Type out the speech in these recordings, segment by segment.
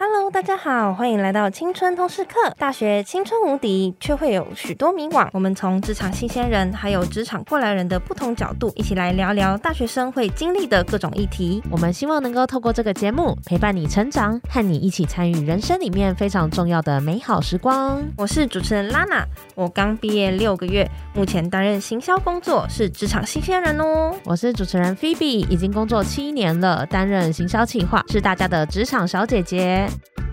Hello，大家好，欢迎来到青春通识课。大学青春无敌，却会有许多迷惘。我们从职场新鲜人，还有职场过来人的不同角度，一起来聊聊大学生会经历的各种议题。我们希望能够透过这个节目，陪伴你成长，和你一起参与人生里面非常重要的美好时光。我是主持人 Lana，，我刚毕业六个月，目前担任行销工作，是职场新鲜人哦。我是主持人 Phoebe，已经工作七年了，担任行销企划，是大家的职场小姐姐。it.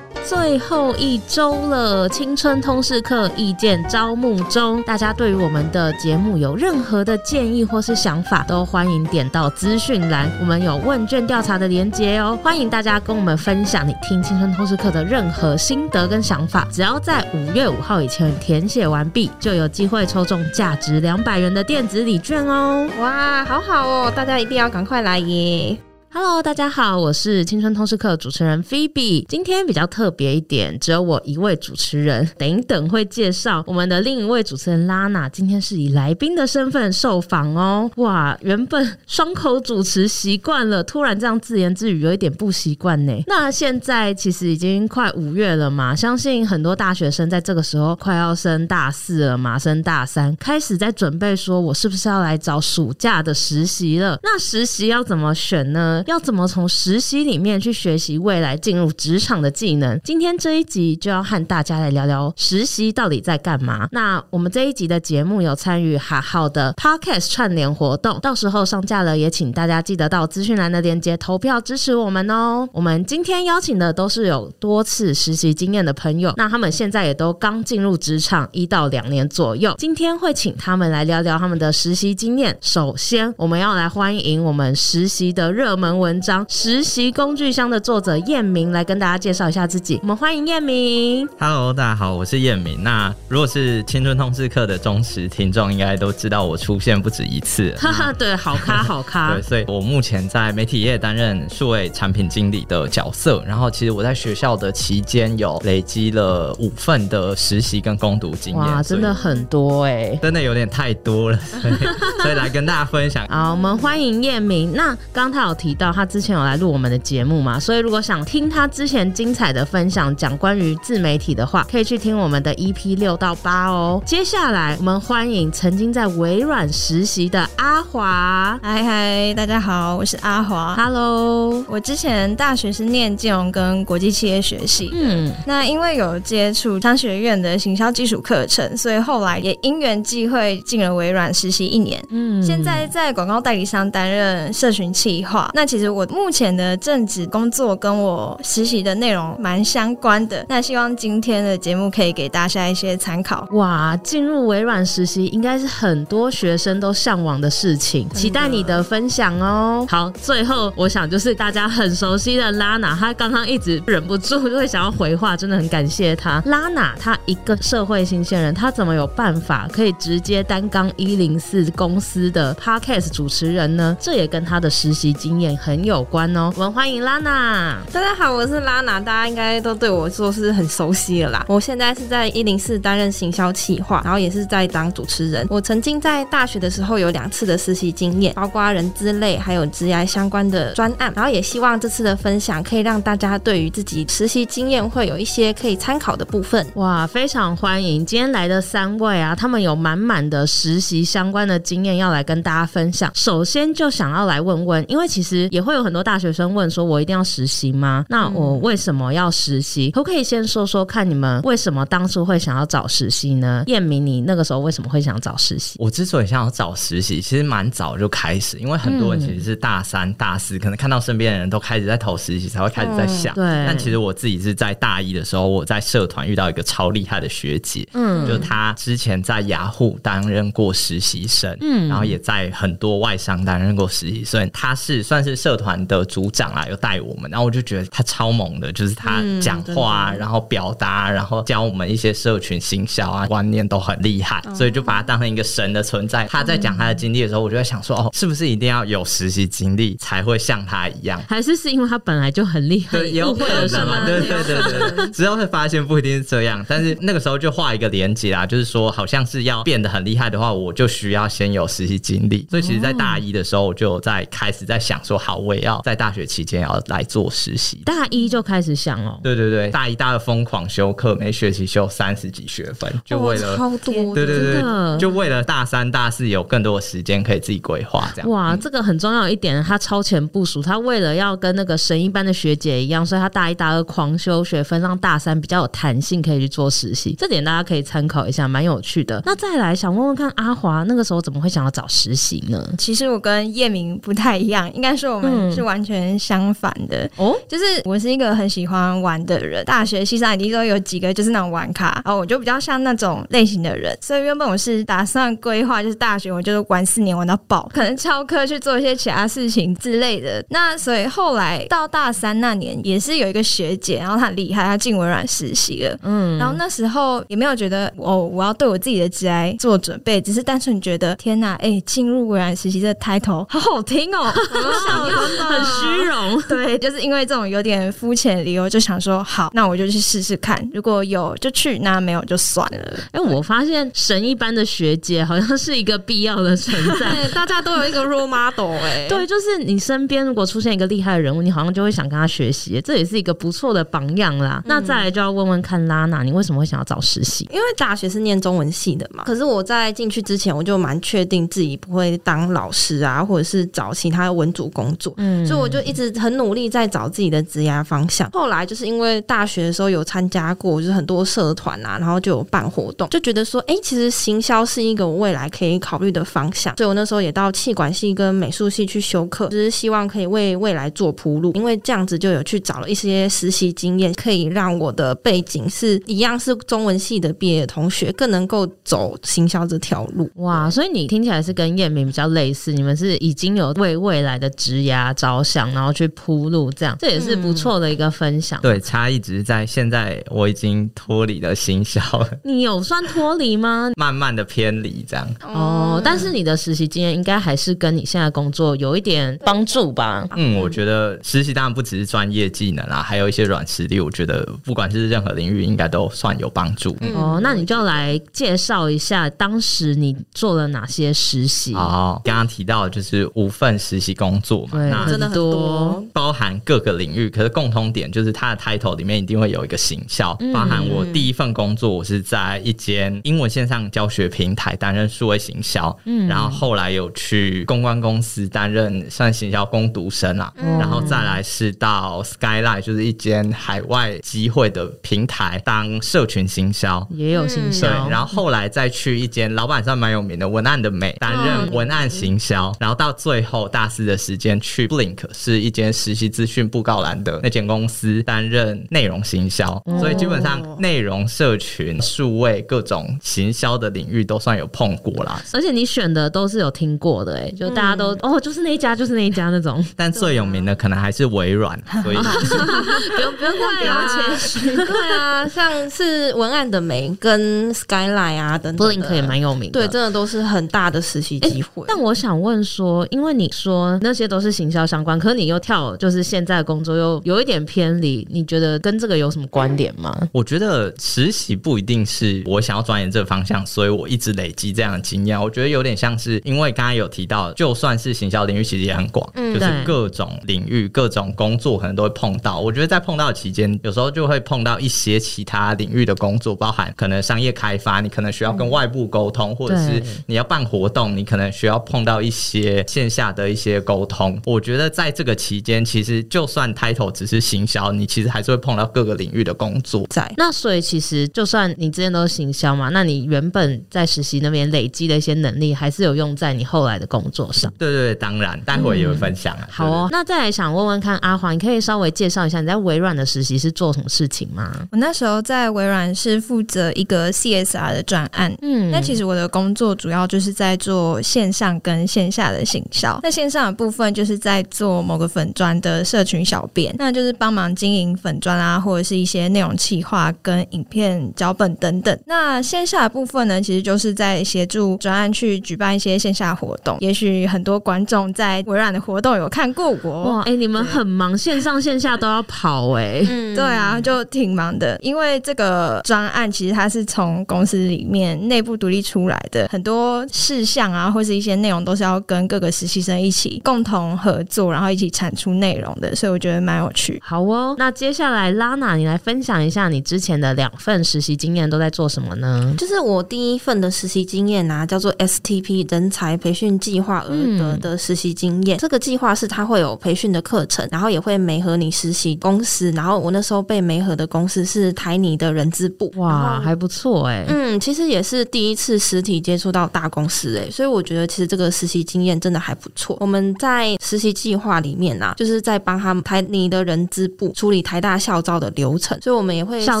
最后一周了，青春通识课意见招募中。大家对于我们的节目有任何的建议或是想法，都欢迎点到资讯栏，我们有问卷调查的连接哦。欢迎大家跟我们分享你听青春通识课的任何心得跟想法。只要在五月五号以前填写完毕，就有机会抽中价值两百元的电子礼券哦。哇，好好哦，大家一定要赶快来耶！Hello，大家好，我是青春通识课主持人 Phoebe。今天比较特别一点，只有我一位主持人。等一等会介绍我们的另一位主持人拉娜，今天是以来宾的身份受访哦。哇，原本双口主持习惯了，突然这样自言自语有一点不习惯呢。那现在其实已经快五月了嘛，相信很多大学生在这个时候快要升大四了嘛，升大三，开始在准备说我是不是要来找暑假的实习了？那实习要怎么选呢？要怎么从实习里面去学习未来进入职场的技能？今天这一集就要和大家来聊聊实习到底在干嘛。那我们这一集的节目有参与哈号的 Podcast 串联活动，到时候上架了，也请大家记得到资讯栏的链接投票支持我们哦。我们今天邀请的都是有多次实习经验的朋友，那他们现在也都刚进入职场一到两年左右。今天会请他们来聊聊他们的实习经验。首先，我们要来欢迎我们实习的热门文章《实习工具箱》的作者燕明来跟大家介绍一下自己。我们欢迎燕明。Hello，大家好，我是燕明。那如果是青春通识课的忠实听众，应该都知道我出现不止一次。哈哈，对，好咖，好咖。对，所以我目前在媒体业担任数位产品经理的角色。然后，其实我在学校的期间有累积了五份的实习跟攻读经验。哇，真的很多哎、欸，真的有点太多了，所以，所以来跟大家分享。好，我们欢迎燕明。那刚他有提到他之之前有来录我们的节目嘛，所以如果想听他之前精彩的分享，讲关于自媒体的话，可以去听我们的 EP 六到八哦。接下来我们欢迎曾经在微软实习的阿华。嗨嗨，大家好，我是阿华。Hello，我之前大学是念金融跟国际企业学系，嗯，那因为有接触商学院的行销基础课程，所以后来也因缘际会进了微软实习一年。嗯，现在在广告代理商担任社群企划。那其实我。目前的正职工作跟我实习的内容蛮相关的，那希望今天的节目可以给大家一些参考。哇，进入微软实习应该是很多学生都向往的事情，期待你的分享哦。好，最后我想就是大家很熟悉的拉娜，她刚刚一直忍不住就会想要回话，真的很感谢她。拉娜她一个社会新鲜人，她怎么有办法可以直接担纲一零四公司的 Podcast 主持人呢？这也跟她的实习经验很有。有关哦，我们欢迎拉娜。大家好，我是拉娜，大家应该都对我说是很熟悉了啦。我现在是在一零四担任行销企划，然后也是在当主持人。我曾经在大学的时候有两次的实习经验，包括人资类还有职涯相关的专案。然后也希望这次的分享可以让大家对于自己实习经验会有一些可以参考的部分。哇，非常欢迎今天来的三位啊，他们有满满的实习相关的经验要来跟大家分享。首先就想要来问问，因为其实也会有很。多大学生问说：“我一定要实习吗？那我为什么要实习？可不可以先说说看，你们为什么当初会想要找实习呢？”燕明，你那个时候为什么会想找实习？我之所以想要找实习，其实蛮早就开始，因为很多人其实是大三、大四，可能看到身边的人都开始在投实习，才会开始在想。对。但其实我自己是在大一的时候，我在社团遇到一个超厉害的学姐，嗯，就她之前在雅虎担任过实习生，嗯，然后也在很多外商担任过实习生，她是算是社团的组长啊，有带我们，然后我就觉得他超猛的，就是他讲话，然后表达，然后教我们一些社群行销啊观念都很厉害，所以就把他当成一个神的存在。他在讲他的经历的时候，我就在想说，哦，是不是一定要有实习经历才会像他一样？还是是因为他本来就很厉害？对，有可能 嘛？对对对对，之后会发现不一定是这样，但是那个时候就画一个连接啦，就是说好像是要变得很厉害的话，我就需要先有实习经历。所以其实，在大一的时候，我就在开始在想说，好，我也要在大学期间要来做实习。大一就开始想哦，对对对，大一、大二疯狂修课，每学期修三十几学分，就为了超多，对对对，就为了大三、大四有更多的时间可以自己规划。这样哇，这个很重要一点，他超前部署，他为了要跟那个神一般的学姐一样，所以他大一、大二狂修学分，让大三比较有弹性，可以去做实习。这点大家可以参考一下，蛮有趣的。那再来想问问看，阿华那个时候怎么会想要找实习呢？其实我跟叶明不太一样，应该说我们是完全相反的哦。嗯、就是我是一个很喜欢玩的人，大学西上一定都有几个就是那种玩咖，然后我就比较像那种类型的人。所以原本我是打算规划，就是大学我就是玩四年玩到爆，可能翘课去做一些其他事情之类的。那所以后来到大三那年，也是有一个学姐，然后她很厉害，她进微软实习了。嗯，然后那时候也没有觉得哦，我要对我自己的职涯做准备，只是单纯觉得天哪，哎、欸，进入微软实习这 title 好好听哦，很虚荣。对，就是因为这种有点肤浅的理由，就想说好，那我就去试试看，如果有就去，那没有就算了。哎，我发现神一般的学姐好像是一个必要的存在，对，大家都有一个 role model 哎，对，就是你身边如果出现一个厉害的人物，你好像就会想跟他学习，这也是一个不错的榜样啦。嗯、那再来就要问问看拉娜，你为什么会想要找实习？因为大学是念中文系的嘛，可是我在进去之前，我就蛮确定自己不会当老师啊，或者是找其他文组工作，嗯，所以我就一直很努力在找自己的职业方向。后来就是因为大学的时候有参加过，就是很多社团啊，然后就有办活动，就觉得说，哎、欸，其实行销是一个我未来可以考虑的方向。所以我那时候也到气管系跟美术系去修课，就是希望可以为未来做铺路。因为这样子就有去找了一些实习经验，可以让我的背景是一样是中文系的毕业的同学，更能够走行销这条路。哇，所以你听起来是跟叶明比较类似，你们是已经有为未来的职涯着想，然后去铺路，这样这也是不错的一个分享。嗯、对，差异只是在现在我已经脱离了行销了。你有算脱离吗？慢慢的偏离这样。哦，但是你的实习经验应该还是跟你现在工作有一点帮助吧？嗯，我觉得实习当然不只是专业技能啦，还有一些软实力。我觉得不管是任何领域，应该都算有帮助。嗯、哦，那你就来介绍一下当时你做了哪些实习？哦，刚刚提到的就是五份实习工作那真的很多，包含各个领域，可是共通点就是它的 title 里面一定会有一个行销。嗯、包含我第一份工作，我是在一间英文线上教学平台担任数位行销，嗯，然后后来有去公关公司担任算行销攻读生啊，嗯、然后再来是到 Skyline，就是一间海外机会的平台当社群行销，也有行销，对，然后后来再去一间老板算蛮有名的文案的美担任文案行销，嗯、然后到最后大四的时间去 Blink 是一间实习资讯布告栏的那间公司担任内容行销，嗯、所以基本上内容社群数位各种行销的领域都算有碰过啦。而且你选的都是有听过的，哎，就大家都、嗯、哦，就是那一家，就是那一家那种。但最有名的可能还是微软，所以不用不用不要谦虚。对啊，像是文案的美跟 Skyline 啊等等，Blink 也蛮有名的。对，真的都是很大的实习机会。但我想问说，因为你说那些都是行销相关，可是你又跳，就是现在的工作又有一点偏离，你觉得跟这个有什么关联吗？我觉得实习不一定是我想要钻研这个方向，所以我一直累积这样的经验。我觉得有点像是，因为刚才有提到，就算是行销领域，其实也很广，嗯、就是各种领域、各种工作可能都会碰到。我觉得在碰到的期间，有时候就会碰到一些其他领域的工作，包含可能商业开发，你可能需要跟外部沟通，嗯、或者是你要办活动，你可能需要碰到一些线下的一些沟通。我觉得在这个期间，其实就算 title 只是行销，你其实还是会碰到各个领域的工作。在那，所以其实就算你之前都是行销嘛，那你原本在实习那边累积的一些能力，还是有用在你后来的工作上。对对对，当然，待会也会分享啊。嗯、好哦，那再来想问问看阿华，你可以稍微介绍一下你在微软的实习是做什么事情吗？我那时候在微软是负责一个 CSR 的专案，嗯，那其实我的工作主要就是在做线上跟线下的行销。那线上的部分就是在做某个粉砖的社群小编，那就是帮忙经营粉砖啊，或者是一些内容企划跟影片脚本等等。那线下的部分呢，其实就是在协助专案去举办一些线下活动。也许很多观众在微软的活动有看过我哇，哎、欸，你们很忙，线上线下都要跑哎、欸，嗯，对啊，就挺忙的。因为这个专案其实它是从公司里面内部独立出来的，很多事项啊，或是一些内容都是要跟各个实习生一起共同合作，然后一起产出内容的，所以我觉得蛮有趣。好哦，那接下来拉娜，你来分享一下你之前的两份实习经验都在做什么呢？就是我第一份的实习经验啊，叫做 STP 人才培训计划而得的实习经验。嗯、这个计划是它会有培训的课程，然后也会媒合你实习公司。然后我那时候被媒合的公司是台泥的人资部，哇，还不错哎。嗯，其实也是第一次实体接触到大公司哎，所以我觉得其实这个实习经验真的还不错。我们在实习计划里面啊，就是在帮他们台你的人资部处理台大校招的流程，所以我们也会校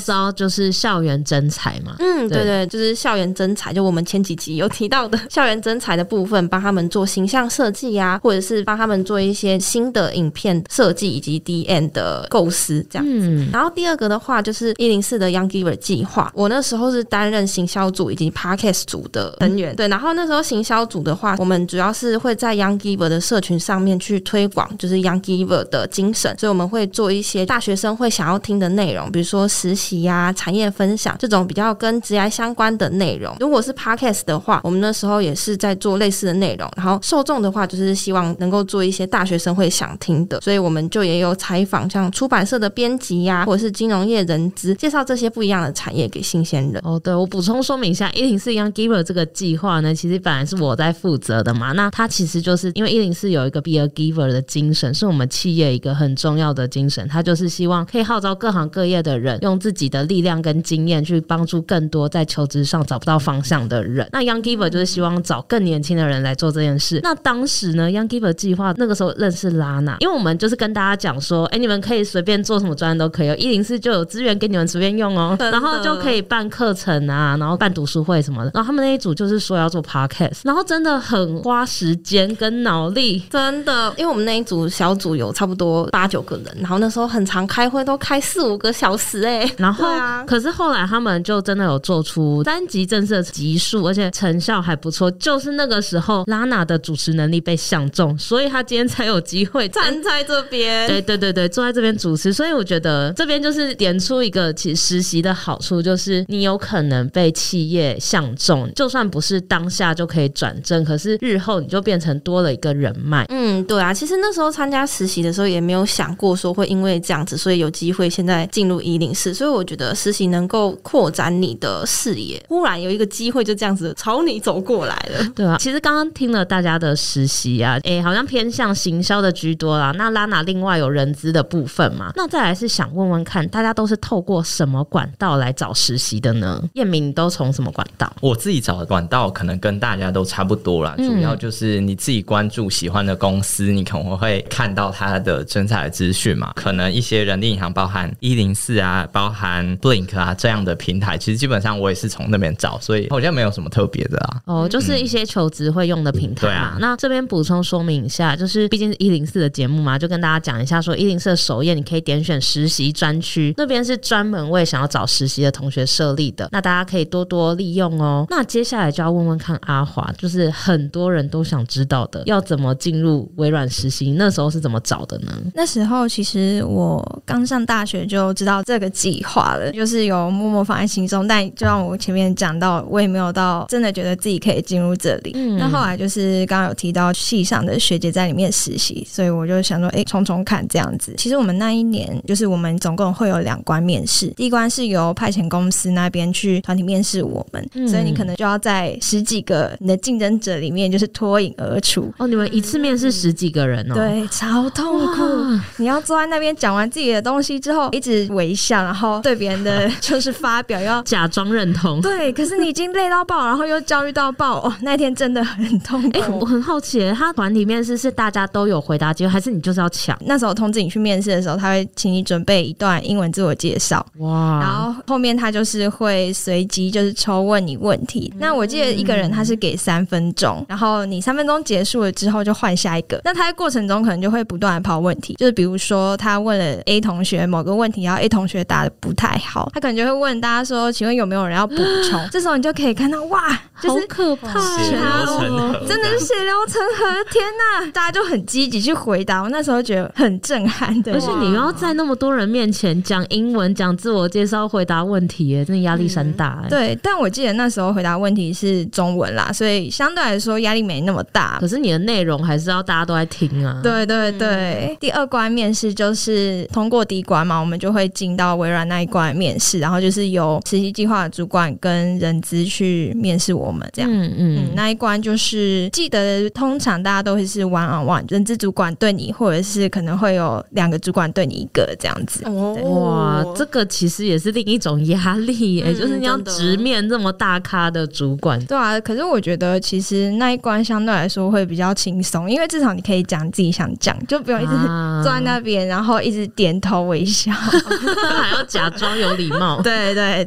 招就是校园征才嘛。嗯，对对，就是校园征才，就我们前几集有提到的校园征才的部分，帮他们做形象设计呀，或者是帮他们做一些新的影片设计以及 DM 的构思这样子。嗯，然后第二个的话就是一零四的 Young Giver 计划，我那时候是担任行销组以及 Podcast 组的成员。嗯、对，然后那时候行销组的话，我们主要是会在 Young Giver 的社群上面去推广，就是 Young Giver 的精神，所以我们会做一些大学生会想要听的内容，比如说实习呀、产业分享这种比较跟职业相关的内容。如果是 Podcast 的话，我们那时候也是在做类似的内容，然后受众的话就是希望能够做一些大学生会想听的，所以我们就也有采访像出版社的编辑呀，或者是金融业人资，介绍这些不一样的产业给新鲜人。哦，对，我补充说明一下，一零四 Young Giver 这个计划呢，其实本来是我在负责的嘛。那它其实就是因为一零四有一个 Be a Giver 的精神，是我们企业一个很重要的精神，它就是希望可以号召各行各业的人，用自己的力量跟经验去帮助更多在求职上找不到方向的人。那 Young Giver 就是希望找更年轻的人来做这件事。那当时呢，Young Giver 计划那个时候认识拉娜，因为我们就是跟大家讲说，哎，你们可以随便做什么专业都可以，一零四就有资源给你们随便用哦，然后就可以办课程啊，然后办读书会什么的。然后他们那一组就是说要做 Podcast，然后真的很花时间跟脑力，真的，因为我们那一组小组有差不多八九个人，然后那时候很常开会，都开四五个小时哎、欸。然后，啊、可是后来他们就真的有做出三级正式的集数，而且成效还不错。就是那个时候，拉娜的主持能力被相中，所以他今天才有机会站在这边。对对对对，坐在这边主持。所以我觉得这边就是点出一个其实实习的好处，就是你有可能被企业相中，就算不是当下就可以转正，可是日后你就变成多了一个人脉。嗯，对啊，其实那时候参加实习的时候也没有想过说会因为这样子，所以有机会现在进入一零四。所以我觉得实习能够扩展你的视野，忽然有一个机会就这样子朝你走过来了。对啊，其实刚刚听了大家的实习啊，哎，好像偏向行销的居多啦。那拉娜另外有人资的部分嘛？那再来是想问问看，大家都是透过什么管道来找实习的呢？彦明，你都从什么管道？我自己找的管道可能跟大家都差不多啦，主要就是你自己关注喜欢的公司，你可能会看到他的征才资讯嘛。可能一些人力银行，包含一零四啊，包含 Blink 啊这样的平台，其实基本上我也是从那边找，所以好像没有什么特别的啊。哦，就是一些求职会用的平台嘛。嗯、对啊。那这边补充说明一下，就是毕竟是一零四的节目嘛，就跟大家讲一下，说一零四的首页你可以点选实习专区，那边是专门为想要找实习的同学设立的，那大家可以多多利用哦。那接下来就要问问看阿华，就是很多人都想知道的，要怎么进入微软实习？那时候是怎么找的呢？那时候其实我刚上大学就知道这个计划了，就是有默默放在心中，但就像我前面讲到，我也没有到真的觉得自己可以进入这里。嗯，那后来就是刚刚有提到系上的学姐在里面实习，所以我就想说，哎，重重看这样子。其实我们那一年就是我们总共会有两关面试，第一关是由派遣公司那边去团体面试我们，嗯、所以你可能就要在十几个你的竞争者里面就是脱颖而出。哦，你们一次面试十几个人哦？对，超痛苦。你要坐在那边讲完自己的东西之后，一直微笑，然后对别人的就是发表要 假装认同。对，可是你已经累到爆，然后又焦虑到爆，哦，那天真的很痛苦。哎，我很好奇，他团体面试是大家都有回答机会，还是你就是要抢？那时候通知你去面试的时候，他会请你准备一段英文自我介绍。哇，然后后面他就是会随机就是抽问你问题。嗯、那我记得一个人他是给三分钟，然后你三分钟结束了之后就换下一个。那他在过程中可能就会不断的抛问题，就是比如说他问了 A 同学某个问题，然后 A 同学答的不太好，他可能就会问大家说：“请问有没有人要补充？” 这时候你就可以看到，哇，就是可怕，血流成河，真的是血流成河！天哪，大家就很积极去回答，我那时候觉得很震撼的。而且你又要在那么多人面前讲英文、讲自我介绍、回答问题，哎，真的压力山大。哎，对，但我记得那时候回答问题是中文啦，所以相对来说压力没那么大。可是你的内容还是要大家都在听啊。对对对，第二关面试就是通过第一关嘛，我们就会进到微软那一关面试，然后就是由实习计划的主管跟人资去面试我们这样。嗯嗯，那一关就是记得通常大家都会是 one on one，人资主管对你，或者是可能会有两个主管对你一个这样子。哇，这个其实也是另一种压力耶，嗯、就是你要直面这么大咖的主管。对啊，可是我觉得其实那一关相对来说会比较轻松，因为至少你可以讲自己想讲，就不用一直 坐在那边，然后一直点头微笑，还要假装有礼貌。对对。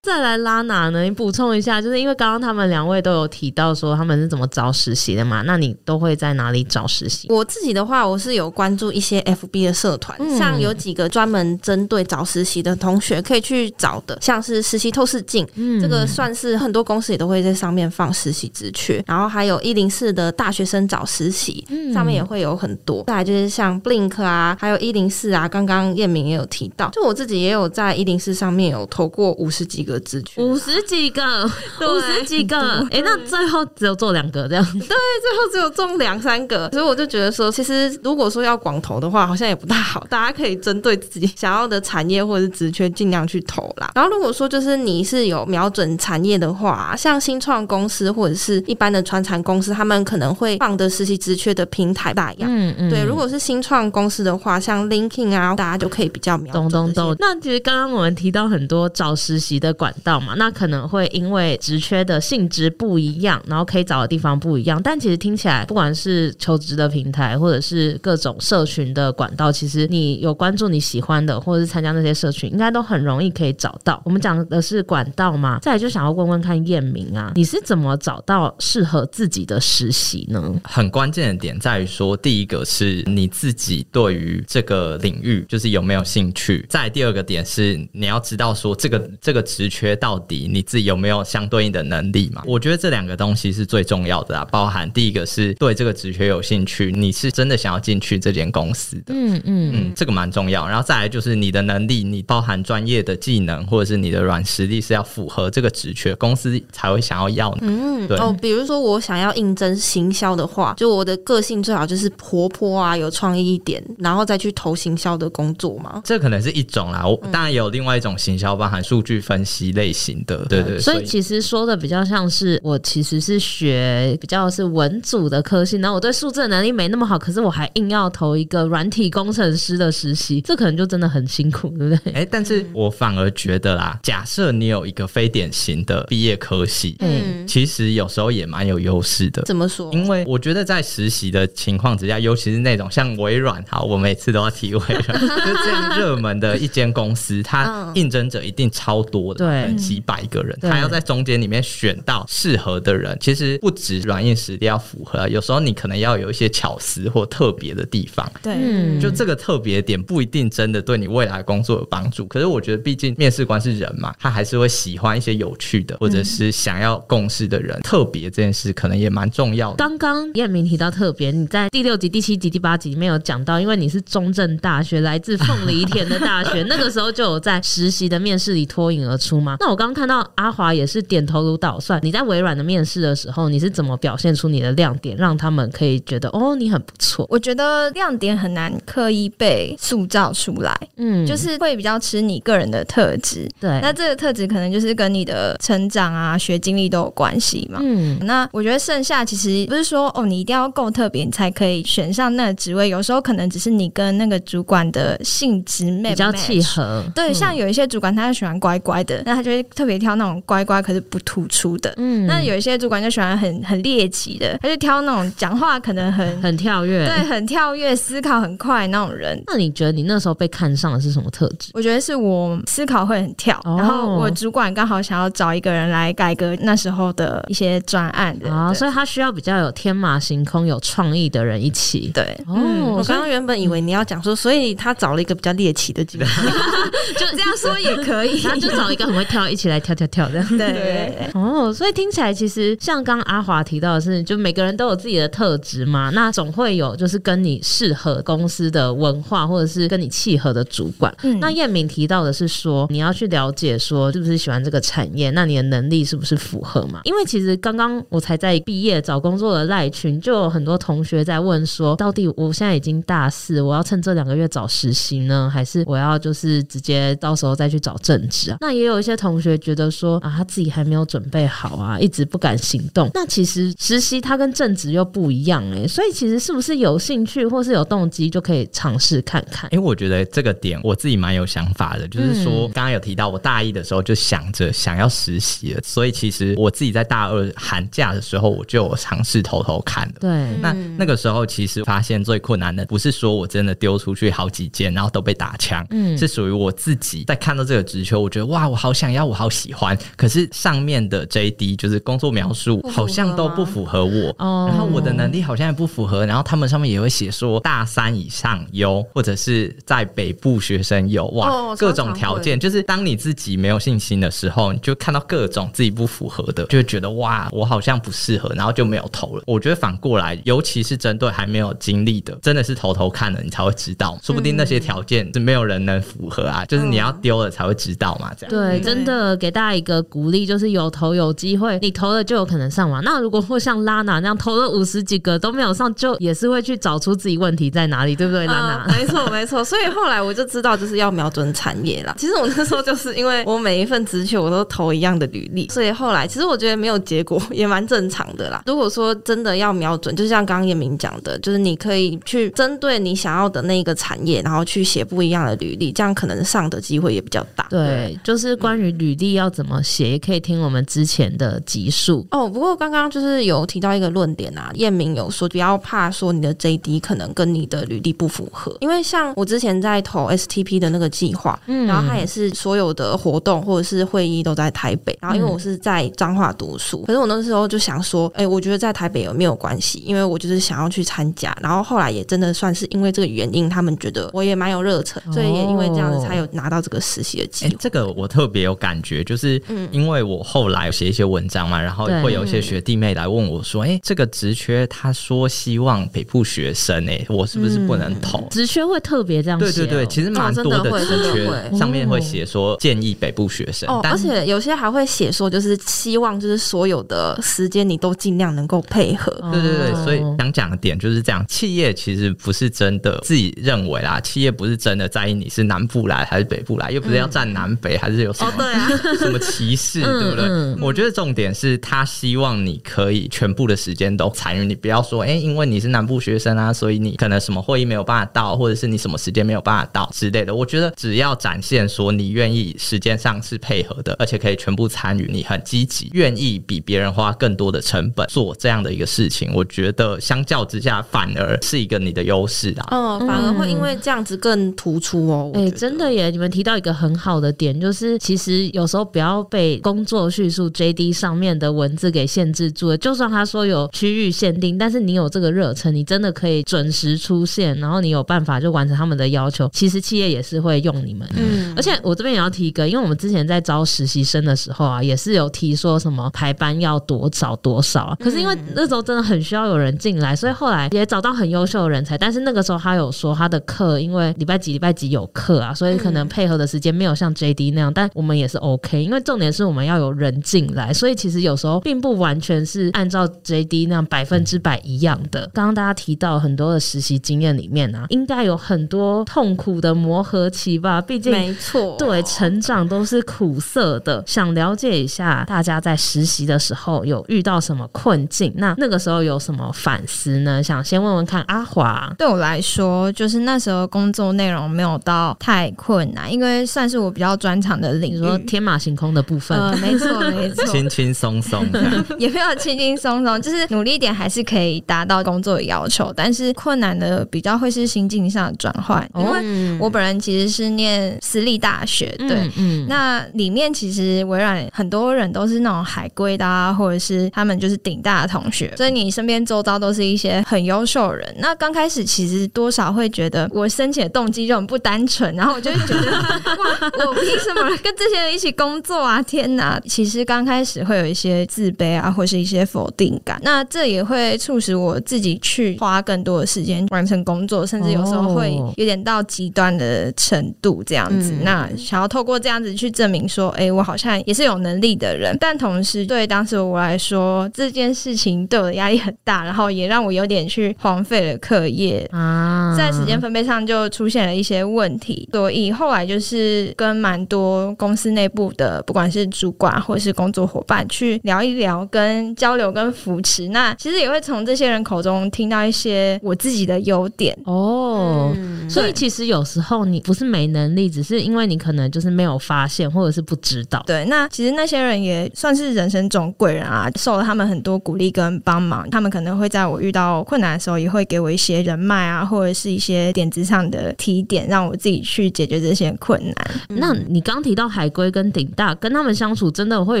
再来拉哪呢？你补充一下，就是因为刚刚他们两位都有提到说他们是怎么找实习的嘛？那你都会在哪里找实习？我自己的话，我是有关注一些 FB 的社团，嗯、像有几个专门针对找实习的同学可以去找的，像是实习透视镜，嗯，这个算是很多公司也都会在上面放实习职缺，然后还有一零四的大学生找实习，嗯，上面也会有很多。再来就是像 Blink 啊，还有一零四啊，刚刚燕明也有提到，就我自己也有在一零四上面有投过五十几个。五十几个，五十几个，哎、欸，那最后只有做两个这样，对，最后只有中两三个，所以我就觉得说，其实如果说要广投的话，好像也不大好，大家可以针对自己想要的产业或者是职缺尽量去投啦。然后如果说就是你是有瞄准产业的话，像新创公司或者是一般的传产公司，他们可能会放的实习职缺的平台不大一样。嗯嗯，对，如果是新创公司的话，像 LinkedIn 啊，大家就可以比较瞄准。懂懂懂。那其实刚刚我们提到很多找实习的管管道嘛，那可能会因为职缺的性质不一样，然后可以找的地方不一样，但其实听起来，不管是求职的平台，或者是各种社群的管道，其实你有关注你喜欢的，或者是参加那些社群，应该都很容易可以找到。我们讲的是管道嘛，再来就想要问问看燕明啊，你是怎么找到适合自己的实习呢？很关键的点在于说，第一个是你自己对于这个领域就是有没有兴趣，再第二个点是你要知道说这个这个职缺缺到。底你自己有没有相对应的能力嘛？我觉得这两个东西是最重要的啊，包含第一个是对这个职缺有兴趣，你是真的想要进去这间公司的，嗯嗯嗯，这个蛮重要。然后再来就是你的能力，你包含专业的技能或者是你的软实力是要符合这个职缺，公司才会想要要你。嗯，对。哦，比如说我想要应征行销的话，就我的个性最好就是活泼啊，有创意一点，然后再去投行销的工作嘛。这可能是一种啦，我当然有另外一种行销，包含数据分析类型。的对对，所以其实说的比较像是我其实是学比较是文组的科系，然后我对数字的能力没那么好，可是我还硬要投一个软体工程师的实习，这可能就真的很辛苦，对不对？哎，但是我反而觉得啦，假设你有一个非典型的毕业科系，嗯，其实有时候也蛮有优势的。怎么说？因为我觉得在实习的情况之下，尤其是那种像微软，好，我每次都要提微软，就这样热门的一间公司，它应征者一定超多的，对，几百个人，他要在中间里面选到适合的人，其实不止软硬实力要符合，有时候你可能要有一些巧思或特别的地方。对，就这个特别点不一定真的对你未来工作有帮助。可是我觉得，毕竟面试官是人嘛，他还是会喜欢一些有趣的，或者是想要共事的人。特别这件事可能也蛮重要的。刚刚燕明提到特别，你在第六集、第七集、第八集里面有讲到，因为你是中正大学，来自凤梨田的大学，那个时候就有在实习的面试里脱颖而出吗？那我刚刚看到。阿华也是点头如捣蒜。你在微软的面试的时候，你是怎么表现出你的亮点，让他们可以觉得哦，你很不错？我觉得亮点很难刻意被塑造出来，嗯，就是会比较吃你个人的特质。对，那这个特质可能就是跟你的成长啊、学经历都有关系嘛。嗯，那我觉得剩下其实不是说哦，你一定要够特别，你才可以选上那个职位。有时候可能只是你跟那个主管的性质比较契合。对，像有一些主管他就喜欢乖乖的，那他就会特别挑那种乖乖可是不突出的。嗯，那有一些主管就喜欢很很猎奇的，他就挑那种讲话可能很很跳跃，对，很跳跃，思考很快那种人。那你觉得你那时候被看上的是什么特质？我觉得是我思考会很跳，哦、然后我主管刚好想要找一个人来改革那时候的一些专案啊，所以他需要比较有天马行空、有创意的人一起。对，哦，嗯、我刚刚原本以为你要讲说，所以他找了一个比较猎奇的 就这样说也可以，他就找一个很会跳，一起来跳跳跳这样。对，对，对，哦，所以听起来其实像刚阿华提到的是，就每个人都有自己的特质嘛，那总会有就是跟你适合公司的文化，或者是跟你契合的主管。嗯，那燕敏提到的是说，你要去了解说是不是喜欢这个产业，那你的能力是不是符合嘛？因为其实刚刚我才在毕业找工作的赖群，就有很多同学在问说，到底我现在已经大四，我要趁这两个月找实习呢，还是我要就是直接到时候再去找正职啊？那也有一些同学觉得说啊，他自己还没有准备好啊，一直不敢行动。那其实实习它跟正职又不一样哎、欸，所以其实是不是有兴趣或是有动机就可以尝试看看？因为我觉得这个点我自己蛮有想法的，就是说刚刚有提到我大一的时候就想着想要实习了，所以其实我自己在大二寒假的时候我就有尝试偷偷看了。对，那那个时候其实发现最困难的不是说我真的丢出去好几件然后都被打枪，嗯，是属于我自己在看到这个职缺，我觉得哇，我好想要，我好喜欢，可是上面的 JD 就是工作描述好像都不符合我，然后我的能力好像也不符合，然后他们上面也会写说大三以上优，或者是在北部学生优，哇，各种条件，就是当你自己没有信心的时候，你就看到各种自己不符合的，就会觉得哇，我好像不适合，然后就没有投了。我觉得反过来，尤其是针对还没有经历的，真的是偷偷看了你才会知道，说不定那些条件是没有人能符合啊，就是你要丢了才会知道嘛，这样。对，真的给大家一个鼓励，就是有投有机会，你投了就有可能上嘛。那如果会像拉娜那样投了五十几个都没有上，就也是会去找出自己问题在哪里，对不对，拉娜？没错，没错。所以后来我就知道，就是要瞄准产业啦。其实我那时候就是因为我每一份职缺我都投一样的履历，所以后来其实我觉得没有结果也蛮正常的啦。如果说真的要瞄准，就像刚刚叶明讲的，就是你可以去针对你想要的那个产业，然后去写不一样的履历，这样可能上的机会也比较大。对，对就是关于履历要怎么写，也可以听我们之前的集数哦。不过刚刚就是有提到一个论点啊，燕明有说不要怕说你的 JD 可能跟你的履历不符合，因为像我之前在投 STP 的那个计划，嗯，然后他也是所有的活动或者是会议都在台北，然后因为我是在彰化读书，可是我那时候就想说，哎，我觉得在台北有没有关系？因为我就是想要去参加，然后后来也真的算是因为这个原因，他们觉得我也蛮有热忱，所以也因为这样子才有拿到这个实习的机会。这个我特别有感觉，就是因为我后来写一些文章嘛，然后会有一些学弟妹来问我说，哎，这个职缺他说希望北部学生，哎，我是不是不能投？职缺会特别这样写？对对对，其实蛮多的职缺上面会写说建议北部学生，而且有些还会写说就是希望就是所有的时间你都尽量能够配合。对对对，所以想讲的点就是这样，企业其实不是真的自己认为啦，企业不是真的在意你是南部来还是北部来，又不是要占南北，还是有什么、嗯、对啊，什么歧视，对不对？嗯嗯、我觉得重点是他希望你可以全部的时间都参与，你不要说哎，因为你是南部学生啊，所以你可能什么会议没有办法到，或者是你什么时间没有办法到之类的。我觉得只要展现说你愿意时间上是配合的，而且可以全部参与，你很积极，愿意比别人花更多的成本做这样的一个事情，我觉得相较之下反而是一个你的优势啦。嗯，反而会因为这样子更突出哦。哎、欸，真的耶！你们提到一个很好的点，就是其实有时候不要被工作叙述 JD 上面的文字给限制住了。就算他说有区域限定，但是你有这个热忱，你真的可以准时出现，然后你有办法就完成他们的要求。其实企业也是会用你们。嗯，而且我这边也要提一个，因为我们之前在招实习生的时候啊，也是有提说什么排班要多少多少啊。可是因为那时候真的很需要有人进来，所以后来也找到很优秀的人才。但是那个时候他有说他的课，因为礼拜几礼拜几有课啊，所以可能配合的时间没有像 JD 那样。但我们也是 OK，因为重点是我们要有人进来，所以其实有时候并不完全是按照 JD 那样百分之百一样的。刚刚大家提到很多的实习经验里面啊，应该有很多痛苦的磨合期吧？毕竟没错，对，成长都是苦涩的。想了解一下大家在实习的时候有遇到什么困境？那那个时候有什么反思呢？想先问问看阿华。对我来说，就是那时候工作内容没有到太困难，因为算是我比较专长的领你说天马行空的部分，呃，没错没错，轻轻松松，也没有轻轻松松，就是努力一点还是可以达到工作的要求，但是困难的比较会是心境上的转换，因为我本人其实是念私立大学，对，嗯，嗯，那里面其实微软很多人都是那种海归的啊，或者是他们就是顶大的同学，所以你身边周遭都是一些很优秀的人。那刚开始其实多少会觉得我申请的动机就很不单纯，然后我就会觉得哇，我凭什么跟这些人一起工作啊？天哪！其实刚开始会有一些自卑啊，或是一些否定感。那这也会促使我自己去花更多的时间完成工作，甚至有时候会有点到极端的程度这样子。那想要透过这样子去证明说，哎，我好像也是有能力的人。但同时，对当时我来说，这件事情对我的压力很大，然后也让我有点去荒废了课业啊，在时间分配上就出现了一些问题。所以后来就是跟蛮多公司内部的，不管是主管或是工作伙伴去聊一聊，跟交流跟扶持。那其实也会从这些人口中听到一些我自己的优点哦。嗯、所以其实有时候你不是没能力，只是因为你可能就是没有发现，或者是不知道。对，那其实那些人也算是人生中贵人啊，受了他们很多鼓励跟帮忙。他们可能会在我遇到困难的时候，也会给我一些人脉啊，或者是一些点子上的提点，让我自己去解决这些困难。嗯、那你刚提到海归跟顶大，跟他们相处真的会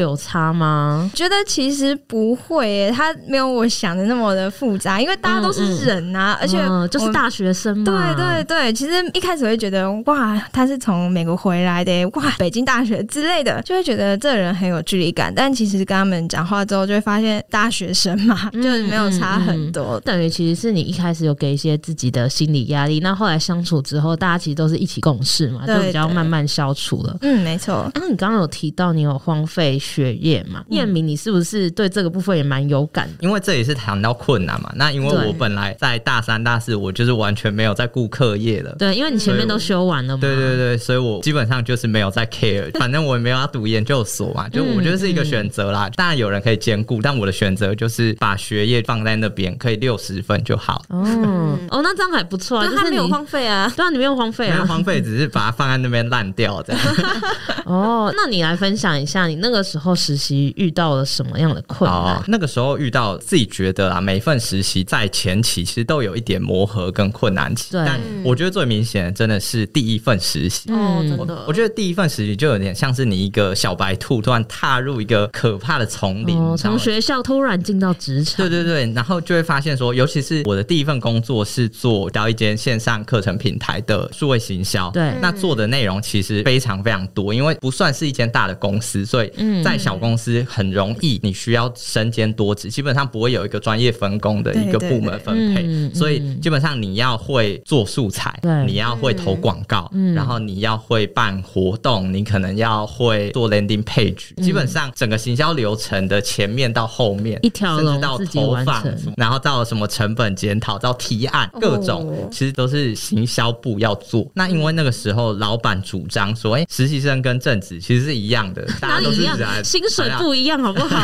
有差吗？觉得其实不会耶，他没有我想的那么的复杂，因为大家都是人啊，嗯嗯、而且、嗯、就是大学生嘛。对对对，其实一开始会觉得哇，他是从美国回来的，哇，北京大学之类的，就会觉得这个人很有距离感。但其实跟他们讲话之后，就会发现大学生嘛，就是没有差很多。等于其实是你一开始有给一些自己的心理压力，那后来相处之后，大家其实都是一起共事嘛，就比较慢慢消除了。嗯，没错。那、啊、你刚刚有提到你有荒废学业嘛？彦明，你是不是对这个部分也蛮有感的？因为这也是谈到困难嘛。那因为我本来在大三、大四，我就是完全没有在顾课业了。对，因为你前面都修完了嘛。对对对，所以我基本上就是没有在 care。反正我也没有要读研究所嘛，就我觉得是一个选择啦。嗯嗯、当然有人可以兼顾，但我的选择就是把学业放在那边，可以六十分就好。哦、嗯、哦，那这样还不错啊，就是没有荒废啊。对啊，你没有荒废啊，没有荒废，只是把它放在那边烂掉这样。哦，那你来分享一下，你那个时候实习遇到了什么样的困难？哦、那个时候遇到自己觉得啊，每一份实习在前期其实都有一点磨合跟困难期。对，但我觉得最明显的真的是第一份实习。哦，真的。我觉得第一份实习就有点像是你一个小白兔突然踏入一个可怕的丛林，从、哦、学校突然进到职场。对对对，然后就会发现说，尤其是我的第一份工作是做到一间线上课程平台的数位行销。对，那做的内容其实非常非常多，因为不算是一间大的公司，所以在小公司很容易你需要身兼多职，基本上不会有一个专业分工的一个部门分配，所以基本上你要会做素材，你要会投广告，然后你要会办活动，你可能要会做 landing page，基本上整个行销流程的前面到后面一条龙到投放，然后到什么成本检讨到提案各种，其实都是行销部要做。那因为那个时候老板主张说，哎，实习生跟正职其实是一样的，大家都是薪水不一样，好不好？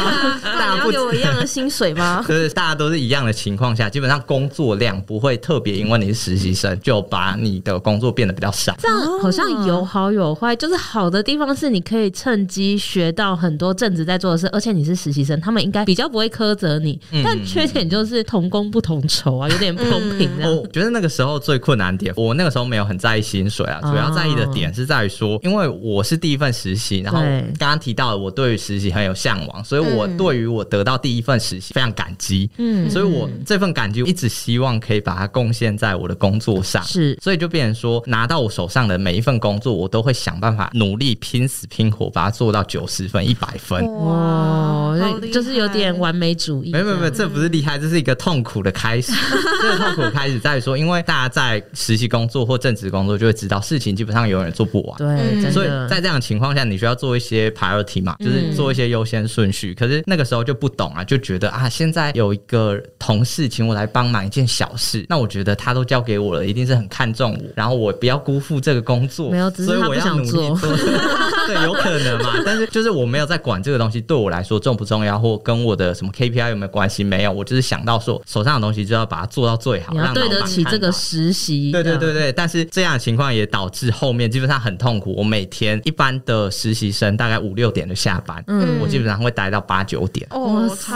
大家不给我一样的薪水吗？就是大家都是一样的情况下，基本上工作量不会特别，因为你是实习生就把你的工作变得比较少。这样好像有好有坏，就是好的地方是你可以趁机学到很多正职在做的事，而且你是实习生，他们应该比较不会苛责你。但缺点就是同工不同酬啊，有点不公平。我觉得那个时候最困难点，我那个时候没有很在意薪水啊，主要在意的点是在于说，因为我是第一份实习，然后刚刚提到我对于实习很有向往，所以我对于我得到第一份实习非常感激。嗯，所以我这份感激一直希望可以把它贡献在我的工作上。是，所以就变成说，拿到我手上的每一份工作，我都会想办法努力拼死拼活把它做到九十分、一百分。哇，就是有点完美主义。没有没有没有，这不是厉害，这是一个痛苦的开始。这个痛苦的开始在于说，因为大家在实习工作或正职工作，就会知道事情基本上永远做不完。对，所以在这样的情况下，你需要做一些 priority 嘛，就是做一些优先顺序。可是那个时候就不懂啊，就觉得啊，现在有一个同事请我来帮忙一件小事，那我觉得他都交给我了，一定是很看重我，然后我不要辜负这个工作，没有，只是他不想做，对，有可能嘛？但是就是我没有在管这个东西对我来说重不重要，或跟我的什么 KPI 有没有关系？没有，我就是想到说手上的东西就要把它做到最好，你要对得起这个实习。对对对对，但是这样的情况也导致后面基本上很痛苦。我每天一般的实习生大概五六点就下班，嗯，我基本上会待到八九点。哇塞！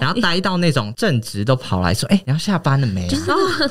然后待到那种正职都跑来说：“哎，你要下班了没？”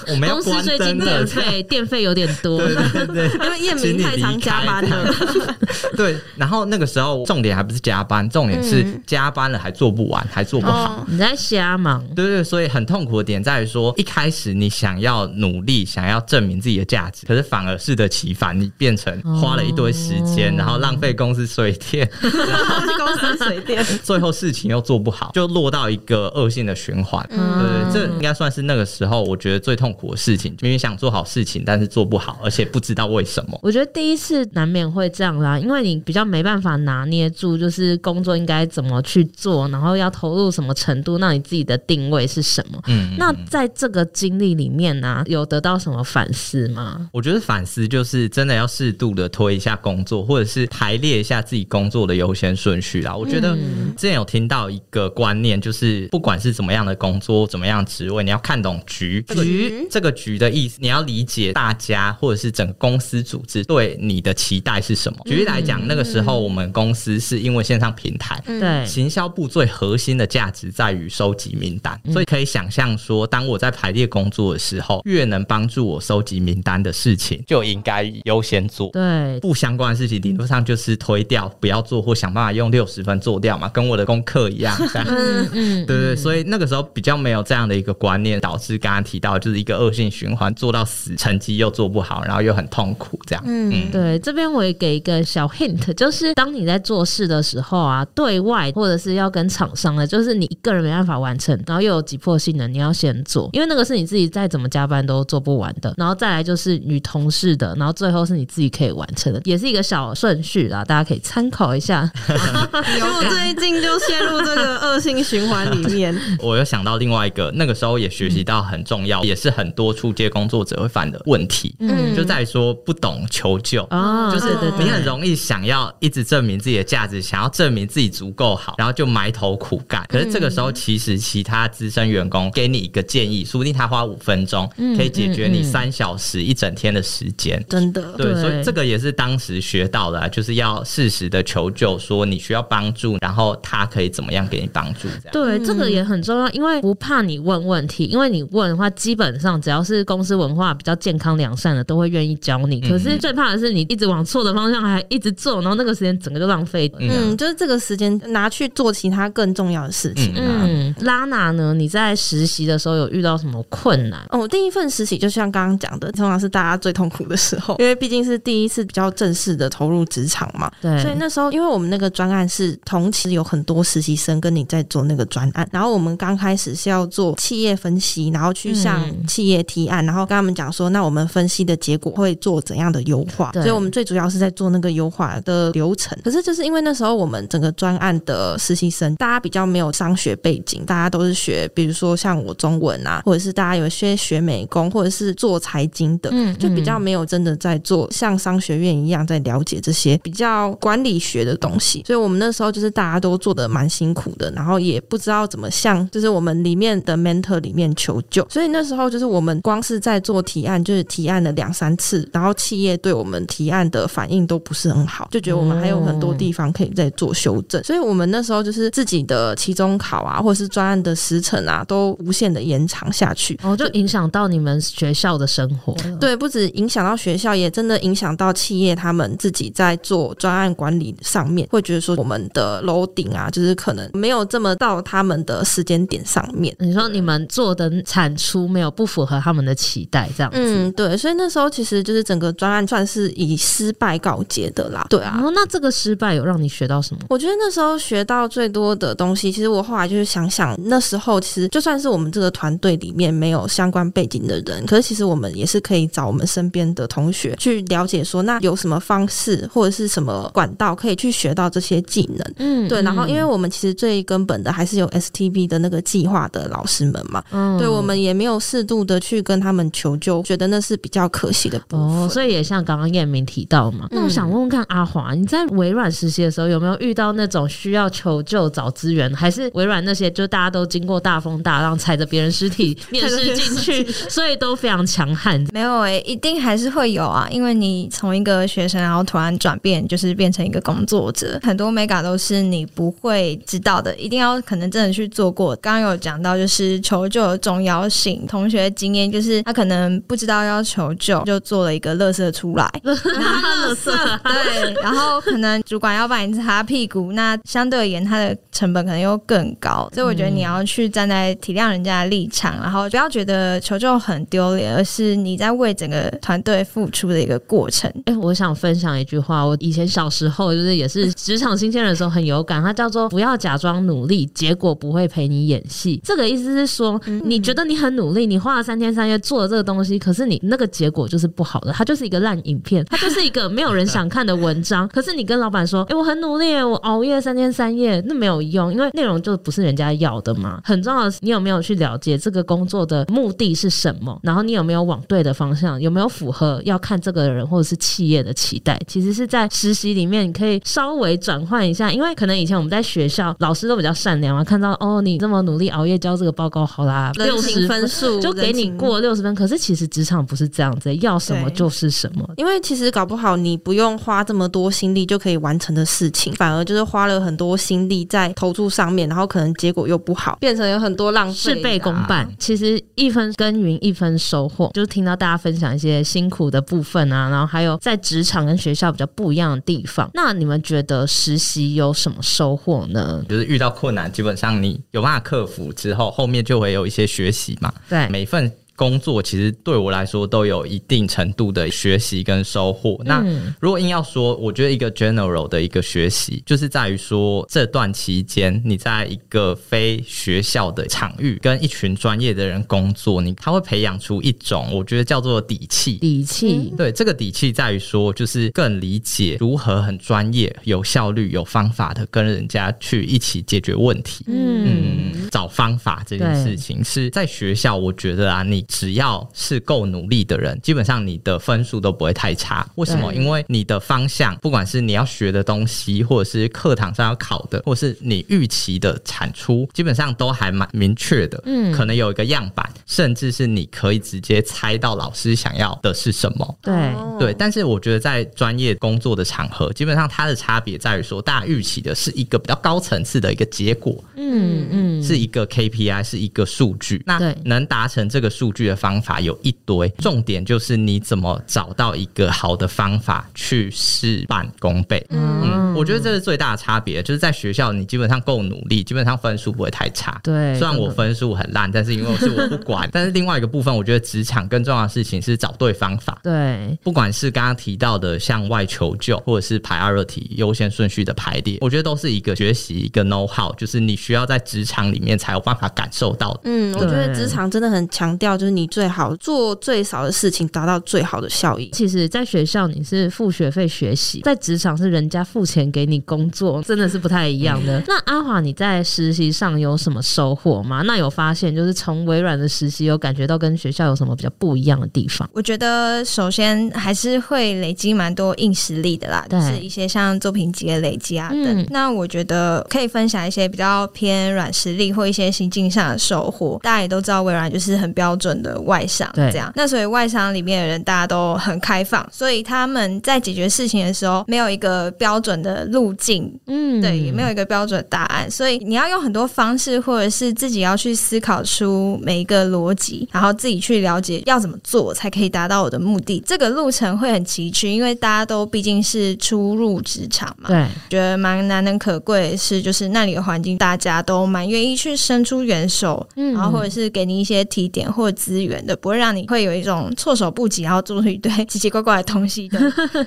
我们要关灯。公司最近电费电费有点多，对 对对，因为夜明太常加班了。对，然后那个时候重点还不是加班，重点是加班了还做不完，还做不好。你在瞎忙。对对，所以很痛苦的点在于说，一开始你想要努力，想要证明自己的价值，可是反而适得其反，你变成花了一堆时间，然后浪费公司水电，然后公司水电，最后事情又做不好，就落到一个恶性的循环。对对，这应该算是那个时候我觉得最痛苦的事情，明明想做好事情，但是做不好，而且不知道为什么。我觉得第一次难免会这样啦，因为你比较没办法拿捏住，就是工作应该怎么去做，然后要投入什么程度，那你自己的定位是什么？嗯，那在这个经历里面呢、啊，有得到什么反思吗？我觉得反思就是真的要适度的推一下工作，或者是排列一下自己工作的优先顺序啦。我觉得之前有听到一个观念，就是不管是怎么样的工作，怎么样职位，你要看懂局。局这个局的意思，你要理解大家或者是整个公司组织对你的期待是什么。举例来讲，那个时候我们公司是因为线上平台，对。行销部最核心的价值在于收集名单，所以可以想象说，当我在排列工作的时候，越能帮助我收集名单的事情，就应该优先做。对，不相关的事情，理论上就是推掉，不要做，或想办法用六十分做掉嘛，跟我的功课一样。嗯嗯，对对，所以那个时候比较没有这样的一个观念，导致刚刚提到就是一个恶性循环，做到死，成绩又做不好，然后又很痛苦这样。嗯，嗯对，这边我也给一个小 hint，就是当你在做事的时候啊，对外或者是要跟厂商的，就是你一个人没办法完成，然后又有急迫性的，你要先做，因为那个是你自己再怎么加班都做不完的。然后再来就是与同事的，然后最后是你自己可以完成的，也是一个小顺序啦，大家可以参考一下。因为我最近就陷入这个恶性循环里面。我又想到另外一个，那个时候也学习到很重要，嗯、也是很多初阶工作者会犯的问题，嗯，就在于说不懂求救，哦，就是你很容易想要一直证明自己的价值，想要证明自己足够好，然后就埋头苦干。可是这个时候，其实其他资深员工给你一个建议，说不定他花五分钟可以解决你三小时一整天的时间，真的。对，所以这个也是当时学到了，就是要适时的求救，说你需要帮助，然后他可以怎么样给你帮助。这样对，这个也很重要，因为不怕你问问题，因为你问的话，基本上只要是公司文化比较健康良善的，都会愿意教你。可是最怕的是你一直往错的方向还一直做，然后那个时间整个就浪费。嗯，就是这个时间拿去做其他更重要的事情。嗯，拉娜呢？你在实习的时候有遇到什么困难？哦，我第一份实习就像刚刚讲的，通常是大家最痛苦的时候，因为毕竟是第一次比较正式的投入职场嘛。对，所以那时候因为我们那个专案是同期有很多实习生跟你在做那个专案，然后我们刚开始是要做企业分析，然后去向企业提案，然后跟他们讲说，那我们分析的结果会做怎样的优化？所以我们最主要是在做那个优化的流程。可是就是因为那时候我们整个专案的实习生，大家比较没有商学背景，大家都是学，比如说像我中文啊，或者是大家有些学美工，或者是做财经的，嗯，就比较没有真的在做像商学院一样在了解这些比较管理学的东西。所以我们那时候就是大家都做的蛮辛苦的，然后也不知道怎么向就是我们里面的 mentor 里面求救。所以那时候就是我们光是在做提案，就是提案了两三次，然后企业对我们提案的反应都不是很好，就觉得我们还有很多地方可以再做修正。所以我们那时候就是自己的期中考啊，或者是专案的时程啊，都无限的延长下去，哦，就影响到你们学校的生活。对，不止影响到学校，也真的影响到企业他们自己在做专案管理上面，会觉得说我们的 loading 啊，就是可能没有这么到他们的时间点上面。你说你们做的产出没有不符合他们的期待，这样子。嗯，对，所以那时候其实就是整个专案算是以失败告结的啦。对啊，然后那这个失败有让你学到什么？我觉得那时候学到最多的东西，其实我后来就是想想，那时候其实就算是我们这个团队里面没有相关背景的人，可是其实我们也是可以找我们身边的同学去了解说，那有什么方式或者是什么管道可以去学到这些技能。嗯，对。然后因为我们其实最根本的还是有 STV 的那个计划的老师们嘛。嗯，对，我们也没有适度的去跟他们求救，觉得那是比较可惜的部分。哦，所以也像刚刚燕明提到嘛，那我想问问看阿华，你在微软实习的时候有没有遇到那种需要求救找资源，还是微软那些就大家都经过大风大浪，踩着别人尸体 面试进去，所以都非常强悍？没有诶、欸，一定还是会有啊，因为你从一个学生，然后突然转变，就是变成一个工作者，很多 mega 都是你不会知道的，一定要可能真的去做过。刚刚有讲到就是求救的重要性，同学经验就是他可能不知道要求救，就做了一个乐色出来，乐色对，然后可能主管要帮你擦屁股，那相对而言他的成本可能又更高，所以我觉得你要去站在体谅人家的立场，然后不要觉得求救很丢脸，而是你在为整个团队付出的一个过程。哎、欸，我想分享一句话，我以前小时候就是也是 职场新鲜人的时候很有感，它叫做“不要假装努力，结果不会陪你演戏”。这个意思是说，你觉得你很努力，你花了三天三夜做了这个东西，可是你那个结果就是不好的，它就是一个烂影片，它就是一个没有人想看的文章。可是你跟老板说：“哎、欸，我很努力，我熬夜三天三夜，那没有用，因为内容就不是人家要的嘛。”很重要的是，你有没有去了解这个工作的目的是什么？然后你有没有往对的方向？有没有符合要看这个人或者是企业的期待？其实是在实习里面，你可以稍微转换一下，因为可能以前我们在学校，老师都比较善良啊，看到哦，你这么努力熬夜交这个报告，好啦，六十分数 就给你过六十分。可是其实职场不是这样子，要什么就是什么。因为其实搞不好你不用花这么多心力就可以完成的事情，反而就是花了很多心力在投注上面，然后可能结果又不好，变成有很多浪费，事倍功半。其实一分耕耘一分收获，就是听到大家分享一些辛苦的部分啊，然后还有在职场跟学校比较不一样的地方。那你们觉得实习有什么收获呢？就是遇到困难，基本上你有办法克服之后，后面就会有一些学习嘛。对，每份。工作其实对我来说都有一定程度的学习跟收获。那如果硬要说，我觉得一个 general 的一个学习，就是在于说这段期间你在一个非学校的场域，跟一群专业的人工作，你他会培养出一种我觉得叫做底气。底气，对，这个底气在于说，就是更理解如何很专业、有效率、有方法的跟人家去一起解决问题。嗯，嗯，找方法这件事情是在学校，我觉得啊，你。只要是够努力的人，基本上你的分数都不会太差。为什么？因为你的方向，不管是你要学的东西，或者是课堂上要考的，或是你预期的产出，基本上都还蛮明确的。嗯，可能有一个样板，甚至是你可以直接猜到老师想要的是什么。对对，但是我觉得在专业工作的场合，基本上它的差别在于说，大家预期的是一个比较高层次的一个结果。嗯嗯，是一个 KPI，是一个数据。那能达成这个数据。的方法有一堆，重点就是你怎么找到一个好的方法去事半功倍。嗯，嗯，我觉得这是最大的差别，就是在学校你基本上够努力，基本上分数不会太差。对，虽然我分数很烂，但是因为我是我不管。但是另外一个部分，我觉得职场更重要的事情是找对方法。对，不管是刚刚提到的向外求救，或者是 priority 优先顺序的排列，我觉得都是一个学习一个 know how，就是你需要在职场里面才有办法感受到的。嗯，我觉得职场真的很强调就是。你最好做最少的事情，达到最好的效益。其实，在学校你是付学费学习，在职场是人家付钱给你工作，真的是不太一样的。那阿华，你在实习上有什么收获吗？那有发现就是从微软的实习有感觉到跟学校有什么比较不一样的地方？我觉得首先还是会累积蛮多硬实力的啦，就是一些像作品集的累积啊等。嗯、那我觉得可以分享一些比较偏软实力或一些心境上的收获。大家也都知道微软就是很标准。的外商这样，那所以外商里面的人大家都很开放，所以他们在解决事情的时候没有一个标准的路径，嗯，对，也没有一个标准的答案，所以你要用很多方式，或者是自己要去思考出每一个逻辑，然后自己去了解要怎么做才可以达到我的目的。这个路程会很崎岖，因为大家都毕竟是初入职场嘛，对，觉得蛮难能可贵的是，就是那里的环境大家都蛮愿意去伸出援手，嗯，然后或者是给你一些提点或者。资源的不会让你会有一种措手不及，然后做出一堆奇奇怪怪的东西的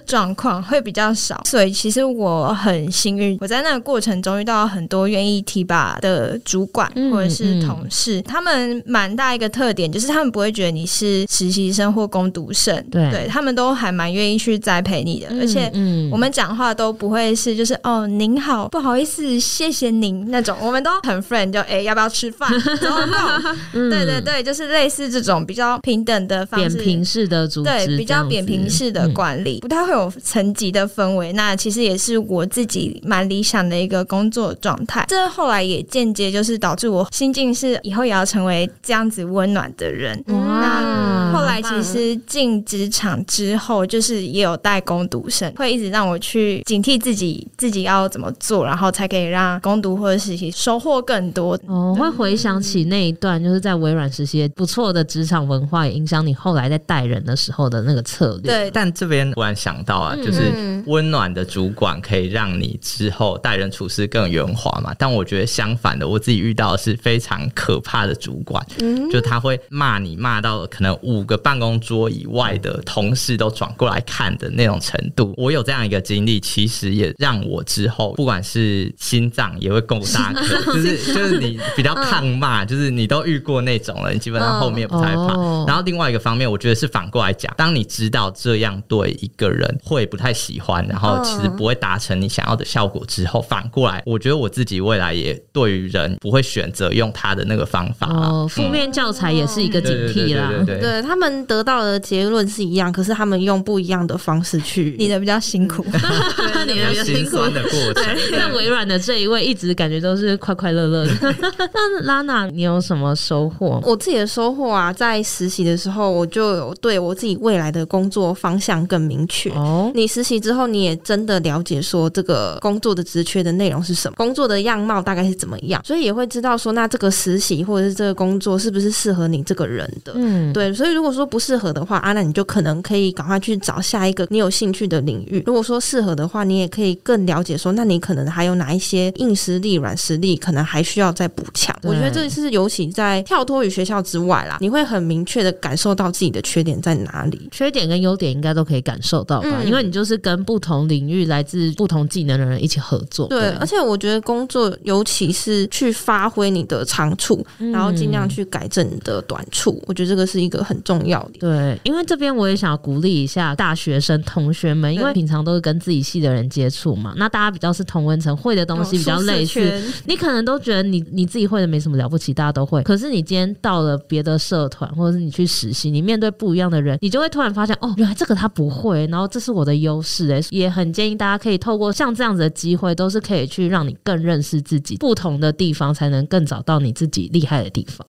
状况 会比较少。所以其实我很幸运，我在那个过程中遇到很多愿意提拔的主管或者是同事，嗯嗯、他们蛮大一个特点就是他们不会觉得你是实习生或工读生，对，对他们都还蛮愿意去栽培你的，嗯、而且我们讲话都不会是就是哦您好，不好意思，谢谢您那种，我们都很 friend，就哎、欸、要不要吃饭？然后 对对对，就是类似这种比较平等的方式，扁平式的组织，对，比较扁平式的管理，嗯、不太会有层级的氛围。那其实也是我自己蛮理想的一个工作状态。这后来也间接就是导致我心境是以后也要成为这样子温暖的人。那后来其实进职场之后，就是也有带工读生，会一直让我去警惕自己，自己要怎么做，然后才可以让工读或者实习收获更多。哦，会回想起那一段，就是在微软实习不错的职场文化，也影响你后来在带人的时候的那个策略。对，但这边突然想到啊，就是温暖的主管可以让你之后待人处事更圆滑嘛。但我觉得相反的，我自己遇到的是非常可怕的主管，嗯就他会骂你骂到可能五个办公桌以外的同事都转过来看的那种程度。我有这样一个经历，其实也让我之后不管是心脏也会够大颗，就是就是你比较抗骂，就是你都遇过那种了，你基本上后面不太怕。然后另外一个方面，我觉得是反过来讲，当你知道这样对一个人会不太喜欢，然后其实不会达成你想要的效果之后，反过来，我觉得我自己未来也对于人不会选择用他的那个方法。哦，负面教材也是一个警惕啦。对，对，对他们得到的结论是一样，可是他们用不一样的方式去，你的比较辛苦，你的比较辛苦的过程。那微软的这一位，一直感觉都是快快乐乐的。那拉娜，你有什么收获？我自己的收获啊，在实习的时候，我就有对我自己未来的工作方向更明确。哦，你实习之后，你也真的了解说这个工作的职缺的内容是什么，工作的样貌大概是怎么样，所以也会知道说，那这个实习或者是这个工作是不是适合你这个人的。嗯，对。所以如果说不适合的话，啊，那你就可能可以赶快去找下一个你有兴趣的领域。如果说适合的话，你也可以更了解说，那你可能还有哪一些硬实力、软实力，可能还需要再补强。我觉得这是尤其在跳脱于学校之外啦，你会很明确的感受到自己的缺点在哪里，缺点跟优点应该都可以感受到吧？嗯、因为你就是跟不同领域来自不同技能的人一起合作。对，对而且我觉得工作尤其是去发挥你的长处，嗯、然后尽量去改正你的短处，我觉得这个是一个很重要的。对，因为这边我也想要鼓励一下大学生同学们，因为平常都是跟自己系的人接触嘛，那大家比较是同温层，会的东西比较类似，你可能都觉得你你自己会的没什么了不起，大家都会。可是你今天到了别的社团，或者是你去实习，你面对不一样的人，你就会突然发现，哦，原来这个他不会，然后这是我的优势，哎，也很建议大家可以透过像这样子的机会，都是可以去让你更认识自己，不同的地方才能更找到你自己厉害的地方。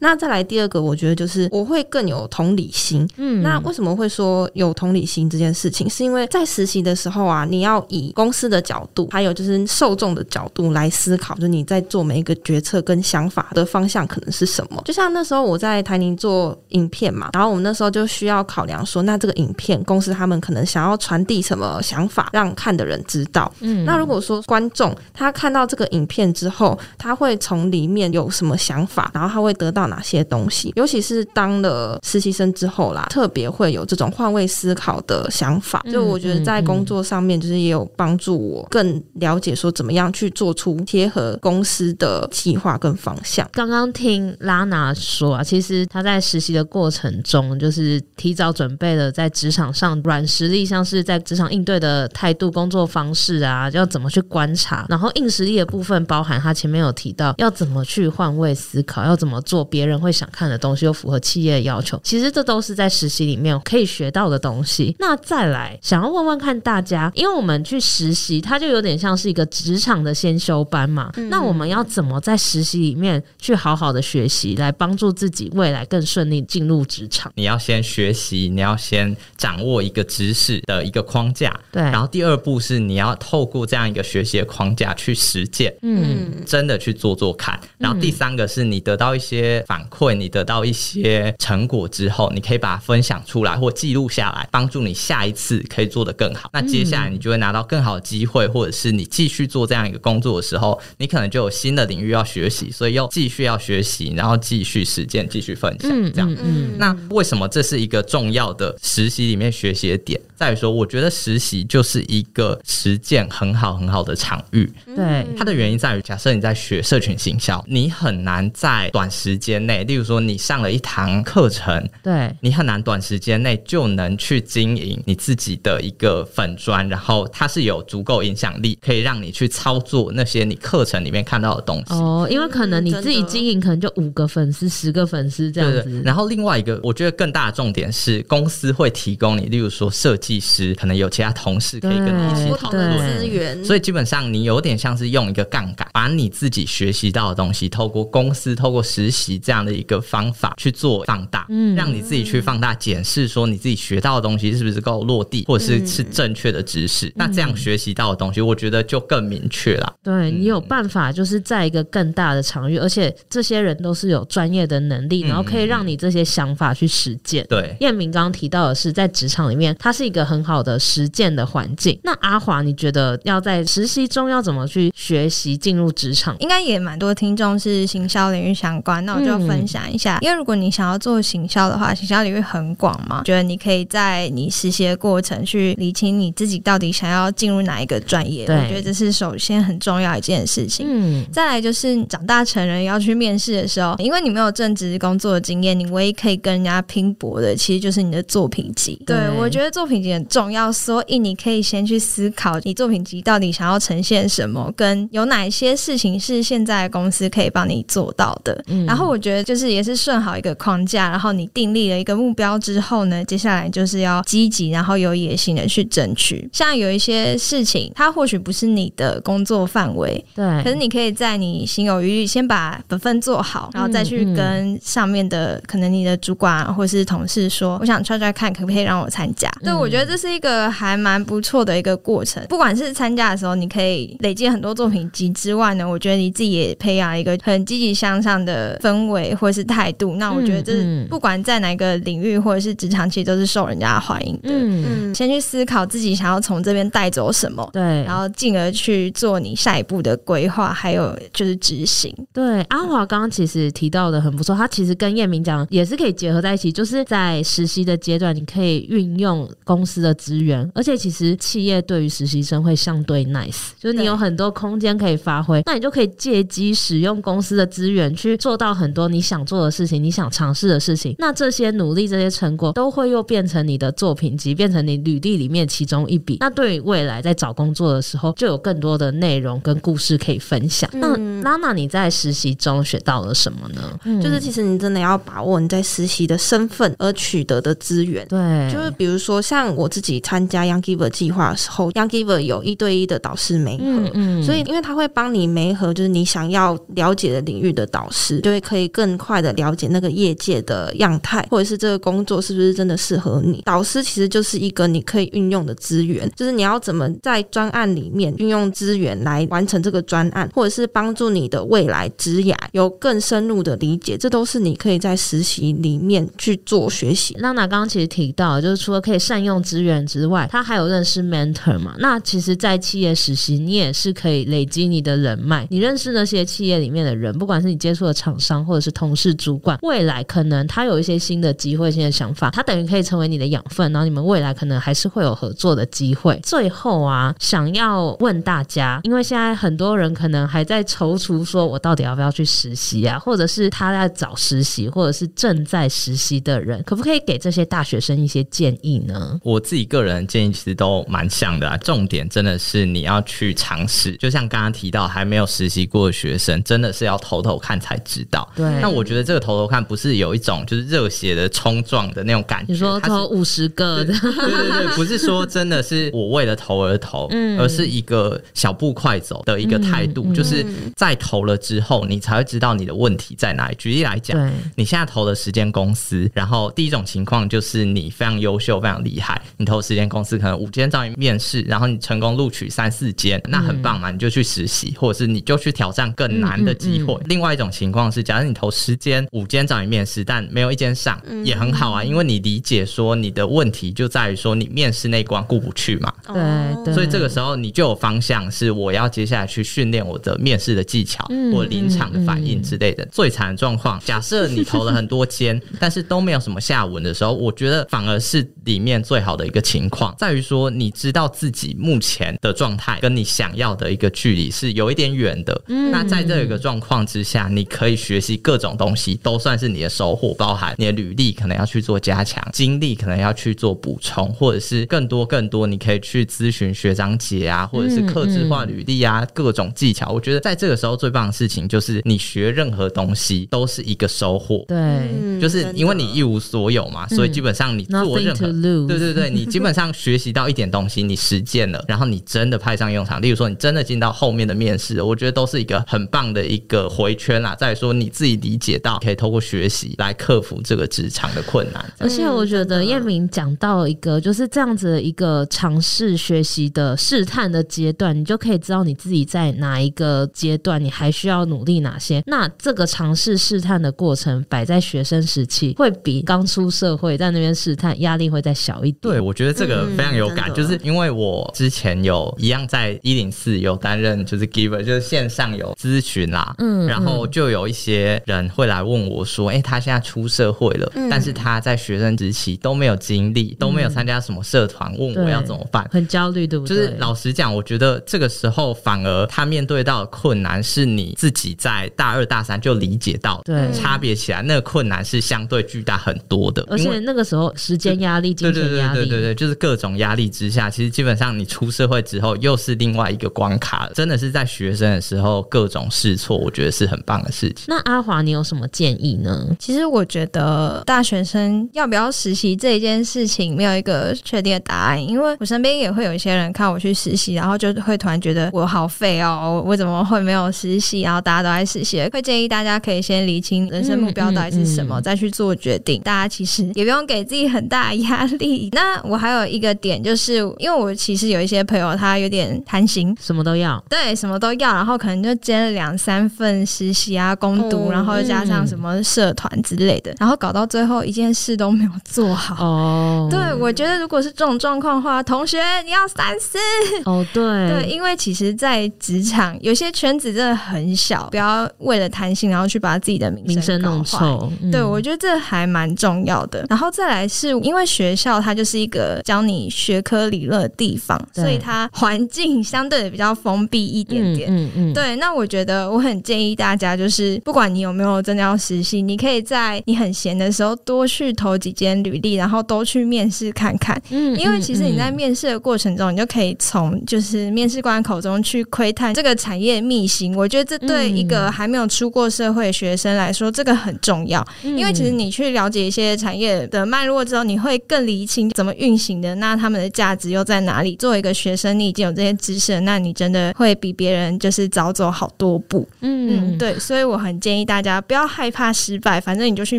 那再来第二个，我觉得就是我会更有同理心。嗯，那为什么会说有同理心这件事情？是因为在实习的时候啊，你要以公司的角度，还有就是受众的角度来思考，就你在做每一个决策跟想法的方向可能是什么。就像那时候我在台宁做影片嘛，然后我们那时候就需要考量说，那这个影片公司他们可能想要传递什么想法，让看的人知道。嗯，那如果说观众他看到这个影片之后，他会从里面有什么想法，然后他会得到哪些东西，尤其是当了实习生之后啦，特别会有这种换位思考的想法。就我觉得在工作上面，就是也有帮助我更了解说怎么样去做出贴合公司的计划跟方向。刚刚听拉娜说啊，其实她在实习的过程中，就是提早准备了在职场上软实力，像是在职场应对的态度、工作方式啊，要怎么去观察。然后硬实力的部分，包含她前面有提到要怎么去换位思考，要怎么做别人会想看的东西，又符合企业的要求，其实这都是在实习里面可以学到的东西。那再来，想要问问看大家，因为我们去实习，它就有点像是一个职场的先修班嘛。嗯、那我们要怎么在实习里面去好好的学习，来帮助自己未来更顺利进入职场？你要先学习，你要先掌握一个知识的一个框架，对。然后第二步是你要透过这样一个学习的框架去实践，嗯，真的去做做看。然后第三个是你得到一些反馈，你得到一些成果之后，你可以把它分享出来或记录下来，帮助你下一次可以做得更好。那接下来你就会拿到更好的机会，或者是你继续做这样一个工作的时候，你可能就有新的领域要学习，所以又继续要学习，然后继续实践，继续分享，这样。嗯，那为什么这是一个重要的实习里面学习的点？在于说，我觉得实习就是一个实践很好很好的场域。对，它的原因在于，假设你在学社群行销，你很难在短时间内，例如说你上了一堂课程，对，你很难短时间内就能去经营你自己的一个粉砖，然后它是有足够影响力，可以让你去操作那些你课程里面看到的东西。哦，因为可能你自己经营，可能就五个粉丝、十个粉丝这样子。然后另外一个，我觉得更大的重点是，公司会提供你，例如说设计师，可能有其他同事可以跟你一起讨论资源，所以基本上你有点像是用一个杠杆，把你自己学习到的东西，透过公司、透过实习这样的一个方法去做放大，嗯，让你自己去放大检视，说你自己学到的东西是不是够落地，或者是是正确的知识。那这样学习到的东西，我觉得就更明确了。对，你有办法，就是在一个更大的场域，而且这些人都是有专业的能力，然后可以让你这些想法去实践。对，彦明刚刚提到的是，在职场里面，它是一个很好的实践的环境。那阿华，你觉得要在实习中要怎么去学习进入职场？应该也蛮多听众是行销领域相关，那我就分享一下。嗯、因为如果你想要做行销的话，行销领域很广嘛，觉得你可以在你实习的过程去理清你自己到底想要进入哪一个专业。我觉得这是首先很重要一件事情。嗯，再来就是长大成人要去面试的时候，因为你没有正职工作的经验，你唯一可以跟人家拼搏的，其实就是你的作品集。对，对我觉得作品集很重要，所以你可以先去思考你作品集到底想要呈现什么，跟有哪些事情是现在公司可以帮你做到的。嗯，然后我觉得就是也是顺好一个框架，然后你订立了一个目标之后呢，接下来就是要积极，然后有野心的去争取。像有一些事情，它或许不是你的工作范围，对，可是你可以在你心有余力，先把本分做好，然后再去跟上面的、嗯、可能你的主管或是同事说，我想 try try 看可不可以让我参加。对，我觉得这是一个还蛮不错的一个过程。不管是参加的时候，你可以累积很多作品集之外呢，我觉得你自己也培养一个很积极向上的氛围或者是态度。那我觉得这是不管在哪个领域或者是职场，其实都是受人家欢迎的。嗯，先去思考自己想要从这边带走什么，对，然后进而去做你下一步的规划，还有就是执行。对，阿华刚刚其实提到的很不错，他其实跟叶明讲也是可以结合在一起，就是在实习的阶段，你可以运用公司的资源，而且其实企业对于实习生会相对 nice，就是你有很多空间可以发挥，那你就可以借机使用公司的资源去做到很多你想做的事情，你想尝试的事情。那这些努力、这些成果都会又变成你的作品集，变成你履历里面其中一笔。那对于未来在找工作的时候，就有更多的内容跟故事可以分享。嗯、那拉娜，你在实习中学到了什么呢？嗯、就是其实你真的要把握你在实习的身份而取得的资源。对，就是比如说像我自己参加 Young Giver 计划的时候，Young Giver 有一对一的导师媒合，嗯，嗯，所以因为他会帮你媒合，就是你想要了解的领域的导师，就会可以更快的了解那个业界的样态，或者是这个工作是不是真的适合你。导师其实就是一个你可以运用的资源，就是你要怎么在专案里面运用资源来完成这个专案，或者是帮助你的未来职涯有更深入的理解，这都是你可以在实习里面去做学习。娜娜刚刚其实提到，就是除了可以善用资源之外，他还有认识 mentor 嘛？那其实，在企业实习，你也是可以累积你的人脉，你认识那些企业里面的人，不管是你接触的厂商，或者是同事、主管，未来可能他有一些新的机会、新的想法，他等于可以成为你的养分，然后你们未来可能还是会有合作的机会。最后啊，想要问大家，因为现在很多人可能还在踌躇，说我到底要不要去实习啊，或者是他在找实习，或者是正在实习的人，可不可以给这些大学生一些建议呢？我自己个人建议其实都蛮像的啊，重点真的是你要去尝试，就像刚刚提到还没有实习过的学生，真的是要偷偷看才知道。对，那我觉得这个投投看不是有一种就是热血的冲撞的那种感觉，你说投五十个的，对对对，不是说真的是我为了投而投，嗯，而是一个小步快走的一个态度，嗯、就是在投了之后，你才会知道你的问题在哪里。举例来讲，对。你现在投了十间公司，然后第一种情况就是你非常优秀、非常厉害，你投十间公司，可能五间找你面试，然后你成功录取三四间，那很棒嘛，你就去实习，或者是你就去挑战更难的机会。另外一种情况是，假如你投十间，五间找你面试，但没有一间上，也很好啊，因为你理解说你的问题就在于说你面试那关过不去嘛。对，所以这个时候你就有方向，是我要接下来去训练我的面试的技巧我临场的反应之类的。最惨的状况，假设你投了很多间，但是都没有什么下文的时候，我觉得反而是里面最好的一个情况，在于说你知道自己目前的状态跟你想要的一个距离是有一点远的。那在这个状况之下，你可以学习各种东西，都算是你的收获，包含你的履历可能要去做加强，经历可能要去做补充，或者是更多更多，你可以去咨询学长姐啊，或者是客制化履历啊，各种技巧。我觉得在这个时候最棒的事情就是你学任何东西都是一个收获。对，就是因为你一无所有嘛，所以基本上你做任何，对对对，你基本上学习到一点东西，你实践了，然后你真的派上用场。例如说，你真的进到后面的面试，我觉得都是一个很棒的一个回圈啦。再说你自己理解到，可以透过学习来克服这个职场的困难。而且我觉得彦明讲到一个就是这样子的一个尝试学习的试探的阶段，你就可以知道你自己在哪一个阶段，你还需要努力哪些。那这个尝试试探的过程摆在学生时期，会比刚出社会在那边试探压力会再小一点。对，我觉得这个非常有感，嗯、就是因为我之前有一样在一零四有担任就是 giver，就是线上有咨询啦，嗯，然后就有一些人会来问我说，哎、欸，他现在出社会了，嗯、但是他在学生时期都没有经历，都没有参加什么社团，问我要怎么办，很焦虑，对不对？就是老实讲，我觉得这个时候反而他面对到的困难是你自己在大二大三就理解到，对，差别起来那个困难是相对巨大很多的，而且那个时候时间压力、金钱压力，对对对，就是各种压力之下，其实基本上你出社会之后又是另外一个关卡了。真的是在学生的时候各种试错，我觉得是很棒的事情。那阿华，你有什么建议呢？其实我觉得大学生要不要实习这一件事情没有一个确定的答案，因为我身边也会有一些人看我去实习，然后就会突然觉得我好废哦，我怎么会没有实习？然后大家都在实习，会建议大家可以先理清人生目标到底是什么，嗯嗯嗯、再去做决定。大家其实也不用给自己很大压力。那我还有一个点，就是因为我其实有一些朋友，他有点贪心，什么都要，对，什么都要，然后可能就兼了两三份实习啊、攻读，然后又加上什么社团之类的，然后搞到最后一件事都没有做好。哦，对，我觉得如果是这种状况的话，同学你要三思。哦，对，对，因为其实，在职场有些圈子真的很小，不要为了贪心，然后去把自己的名声弄臭。嗯、对，我觉得这还蛮重要的。然后再来是因为学校它就是一个教你学科理论的地方，所以它环境相对的比较封闭一点点。嗯嗯，嗯对，那我觉得我很建议大家，就是不管你有没有真的要实习，你可以在你很闲的时候多去投几间履历，然后都去面试看看。嗯，因为其实你在面试的过程中，你就可以从就是面试官口中去窥探这个产业秘辛。我觉得这对一个还没有出过社会的学生来说，这个很重要。因为其实你去了解一些产业的脉络之后，你会更理清怎么运行的，那他们的价值又在哪里？作为一个学生，你已经有这些知识，那你真的会比别人就是早走好多步。嗯嗯，对，所以我很建议大家不要害怕失败，反正你就去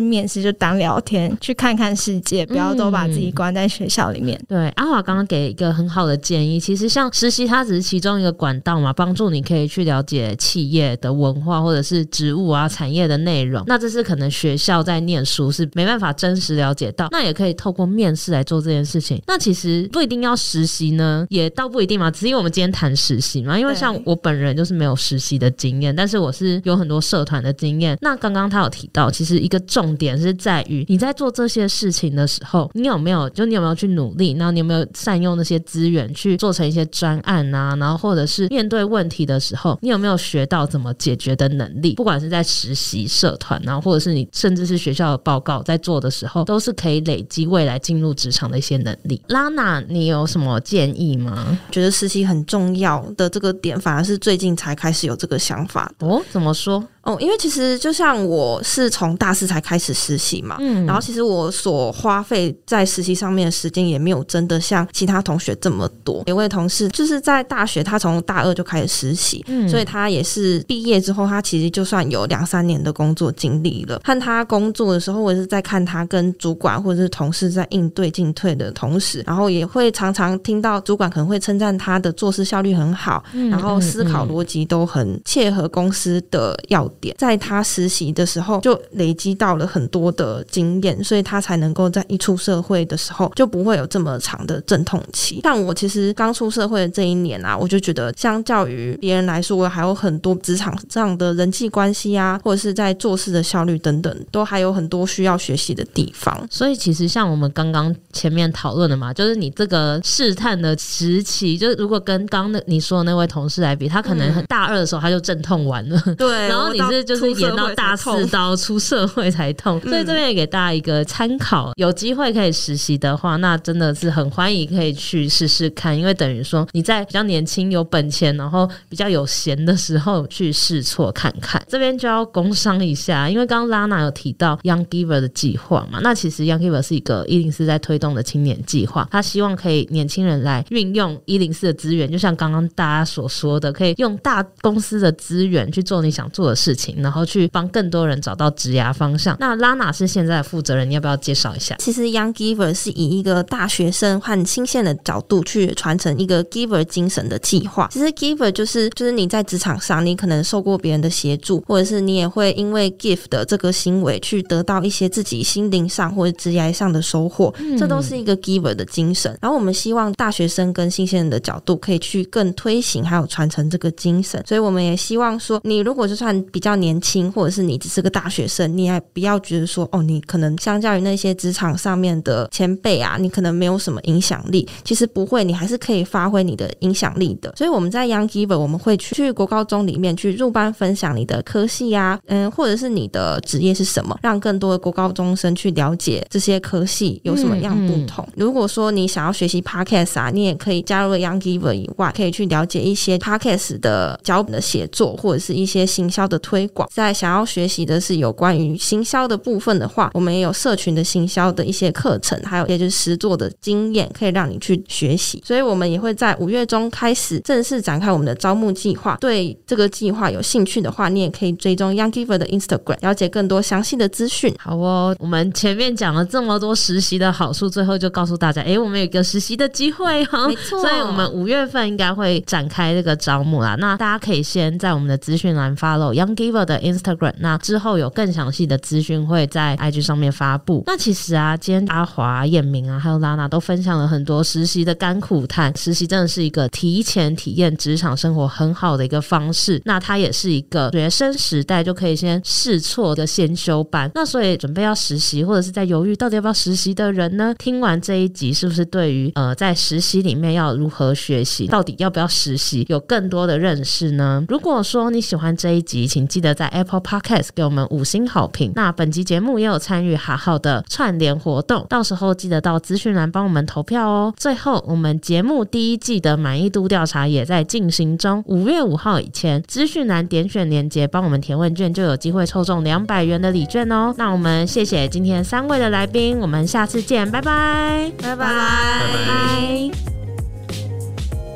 面试，就当聊天，去看看世界，不要都把自己关在学校里面。嗯、对，阿华刚刚给一个很好的建议，其实像实习，它只是其中一个管道嘛，帮助你可以去了解企业的文化或者是职务啊、产业的内容。那这是可能学校在念书是没办法真实了解到，那也可以透过面试来做这件事情。那其实不一定要实习呢，也倒不一定嘛，只是因为我们今天谈实习嘛。因为像我本人就是没有实习的经验，但是我是有很多社团的经验。那刚刚他有提到，其实一个重点是在于你在做这些事情的时候，你有没有就你有没有去努力？然后你有没有善用那些资源去做成一些专案啊？然后或者是面对问题的时候，你有没有学到怎么解决的能力？不管是在实习社团，然后或者是你甚至是学校的报告在做的时候，都是可以累积未来进入职场的一些能力。拉娜，你有什么建议吗？觉得实习很重要的这个点，反而是最近才开始有这个想法哦？怎么说？哦，因为其实就像我是从大四才开始实习嘛，嗯，然后其实我所花费在实习上面的时间也没有真的像其他同学这么多。有位同事就是在大学，他从大二就开始实习，嗯，所以他也是毕业之后，他其实就算有两三年的工作经历了。看他工作的时候，我也是在看他跟主管或者是同事在应对进退的同时，然后也会常常听到主管可能会称赞他的做事效率很好，嗯，然后思考逻辑都很切合公司的要点。在他实实习的时候就累积到了很多的经验，所以他才能够在一出社会的时候就不会有这么长的阵痛期。但我其实刚出社会的这一年啊，我就觉得相较于别人来说，我还有很多职场上的人际关系啊，或者是在做事的效率等等，都还有很多需要学习的地方。所以其实像我们刚刚前面讨论的嘛，就是你这个试探的时期，就是如果跟刚刚你说的那位同事来比，他可能很大二的时候他就阵痛完了，对，然后你是就是演到大四到出社会才痛，所以这边也给大家一个参考，有机会可以实习的话，那真的是很欢迎可以去试试看，因为等于说你在比较年轻有本钱，然后比较有闲的时候去试错看看。这边就要工商一下，因为刚刚 Lana 有提到 Young Giver 的计划嘛，那其实 Young Giver 是一个一零四在推动的青年计划，他希望可以年轻人来运用一零四的资源，就像刚刚大家所说的，可以用大公司的资源去做你想做的事情，然后去帮更多人找到职涯方向。那 Lana 是现在的负责人，你要不要介绍一下？其实 Young Giver 是以一个大学生和新鲜的角度去传承一个 Giver 精神的计划。其实 Giver 就是就是你在职场上，你可能受过别人的协助，或者是你也会因为 Give 的这个行为去得到一些自己心灵上或者职业上的收获，这都是一个 Giver 的精神。然后我们希望大学生跟新鲜人的角度可以去更推行还有传承这个精神。所以我们也希望说，你如果就算比较年轻，或者是你只是个大学生，你还不要觉得说，哦，你可能相较于那些职场上面的前辈啊，你可能没有什么影响力。其实不会，你还是可以发挥你的影响力的。所以我们在 Young Giver，我们会去去国高中里面去入班分享你的科系啊，嗯，或者是你的职业是什么，让更多的国高中生去了解这些科系有什么样不同。嗯嗯、如果说你想要学习 Podcast 啊，你也可以加入 Young Giver 以外，可以去了解一些 Podcast 的脚本的写作，或者是一些行销的推广。在想要学习的是有关于行销的部分的话，我们也有社群的行销的一些课程，还有也就是实作的经验，可以让你去学习。所以我们也会在五月中开始正式展开我们的招募计划。对这个计划有兴趣的话，你也可以追踪 Young Giver 的 Instagram，了解更多详细的资讯。好哦，我们前面讲了这么多实习的好处，最后就告诉大家，哎，我们有一个实习的机会哦，没错。所以我们五月份应该会展开这个招募啦。那大家可以先在我们的资讯栏 follow Young Giver 的 Instagram，那之后有更详细的资讯会在 IG 上面发布。那其实啊，今天阿华、燕明啊，还有拉娜都分享了很多实习的甘苦谈。实习真的是一个提前体验职场生活很好的一个方式。那它也是一个学生时代就可以先试错的先修班。那所以准备要实习或者是在犹豫到底要不要实习的人呢，听完这一集是不是对于呃在实习里面要如何学习，到底要不要实习有更多的认识呢？如果说你喜欢这一集，请记得在 Apple Podcast 给我们五星好评。那本集节目也有参与哈号的串联活动，到时候记得到资讯栏帮我们投票哦。最后，我们节目第一季的满意度调查也在进行中，五月五号以前，资讯栏点选连接帮我们填问卷，就有机会抽中两百元的礼券哦。那我们谢谢今天三位的来宾，我们下次见，拜拜，拜拜，拜拜。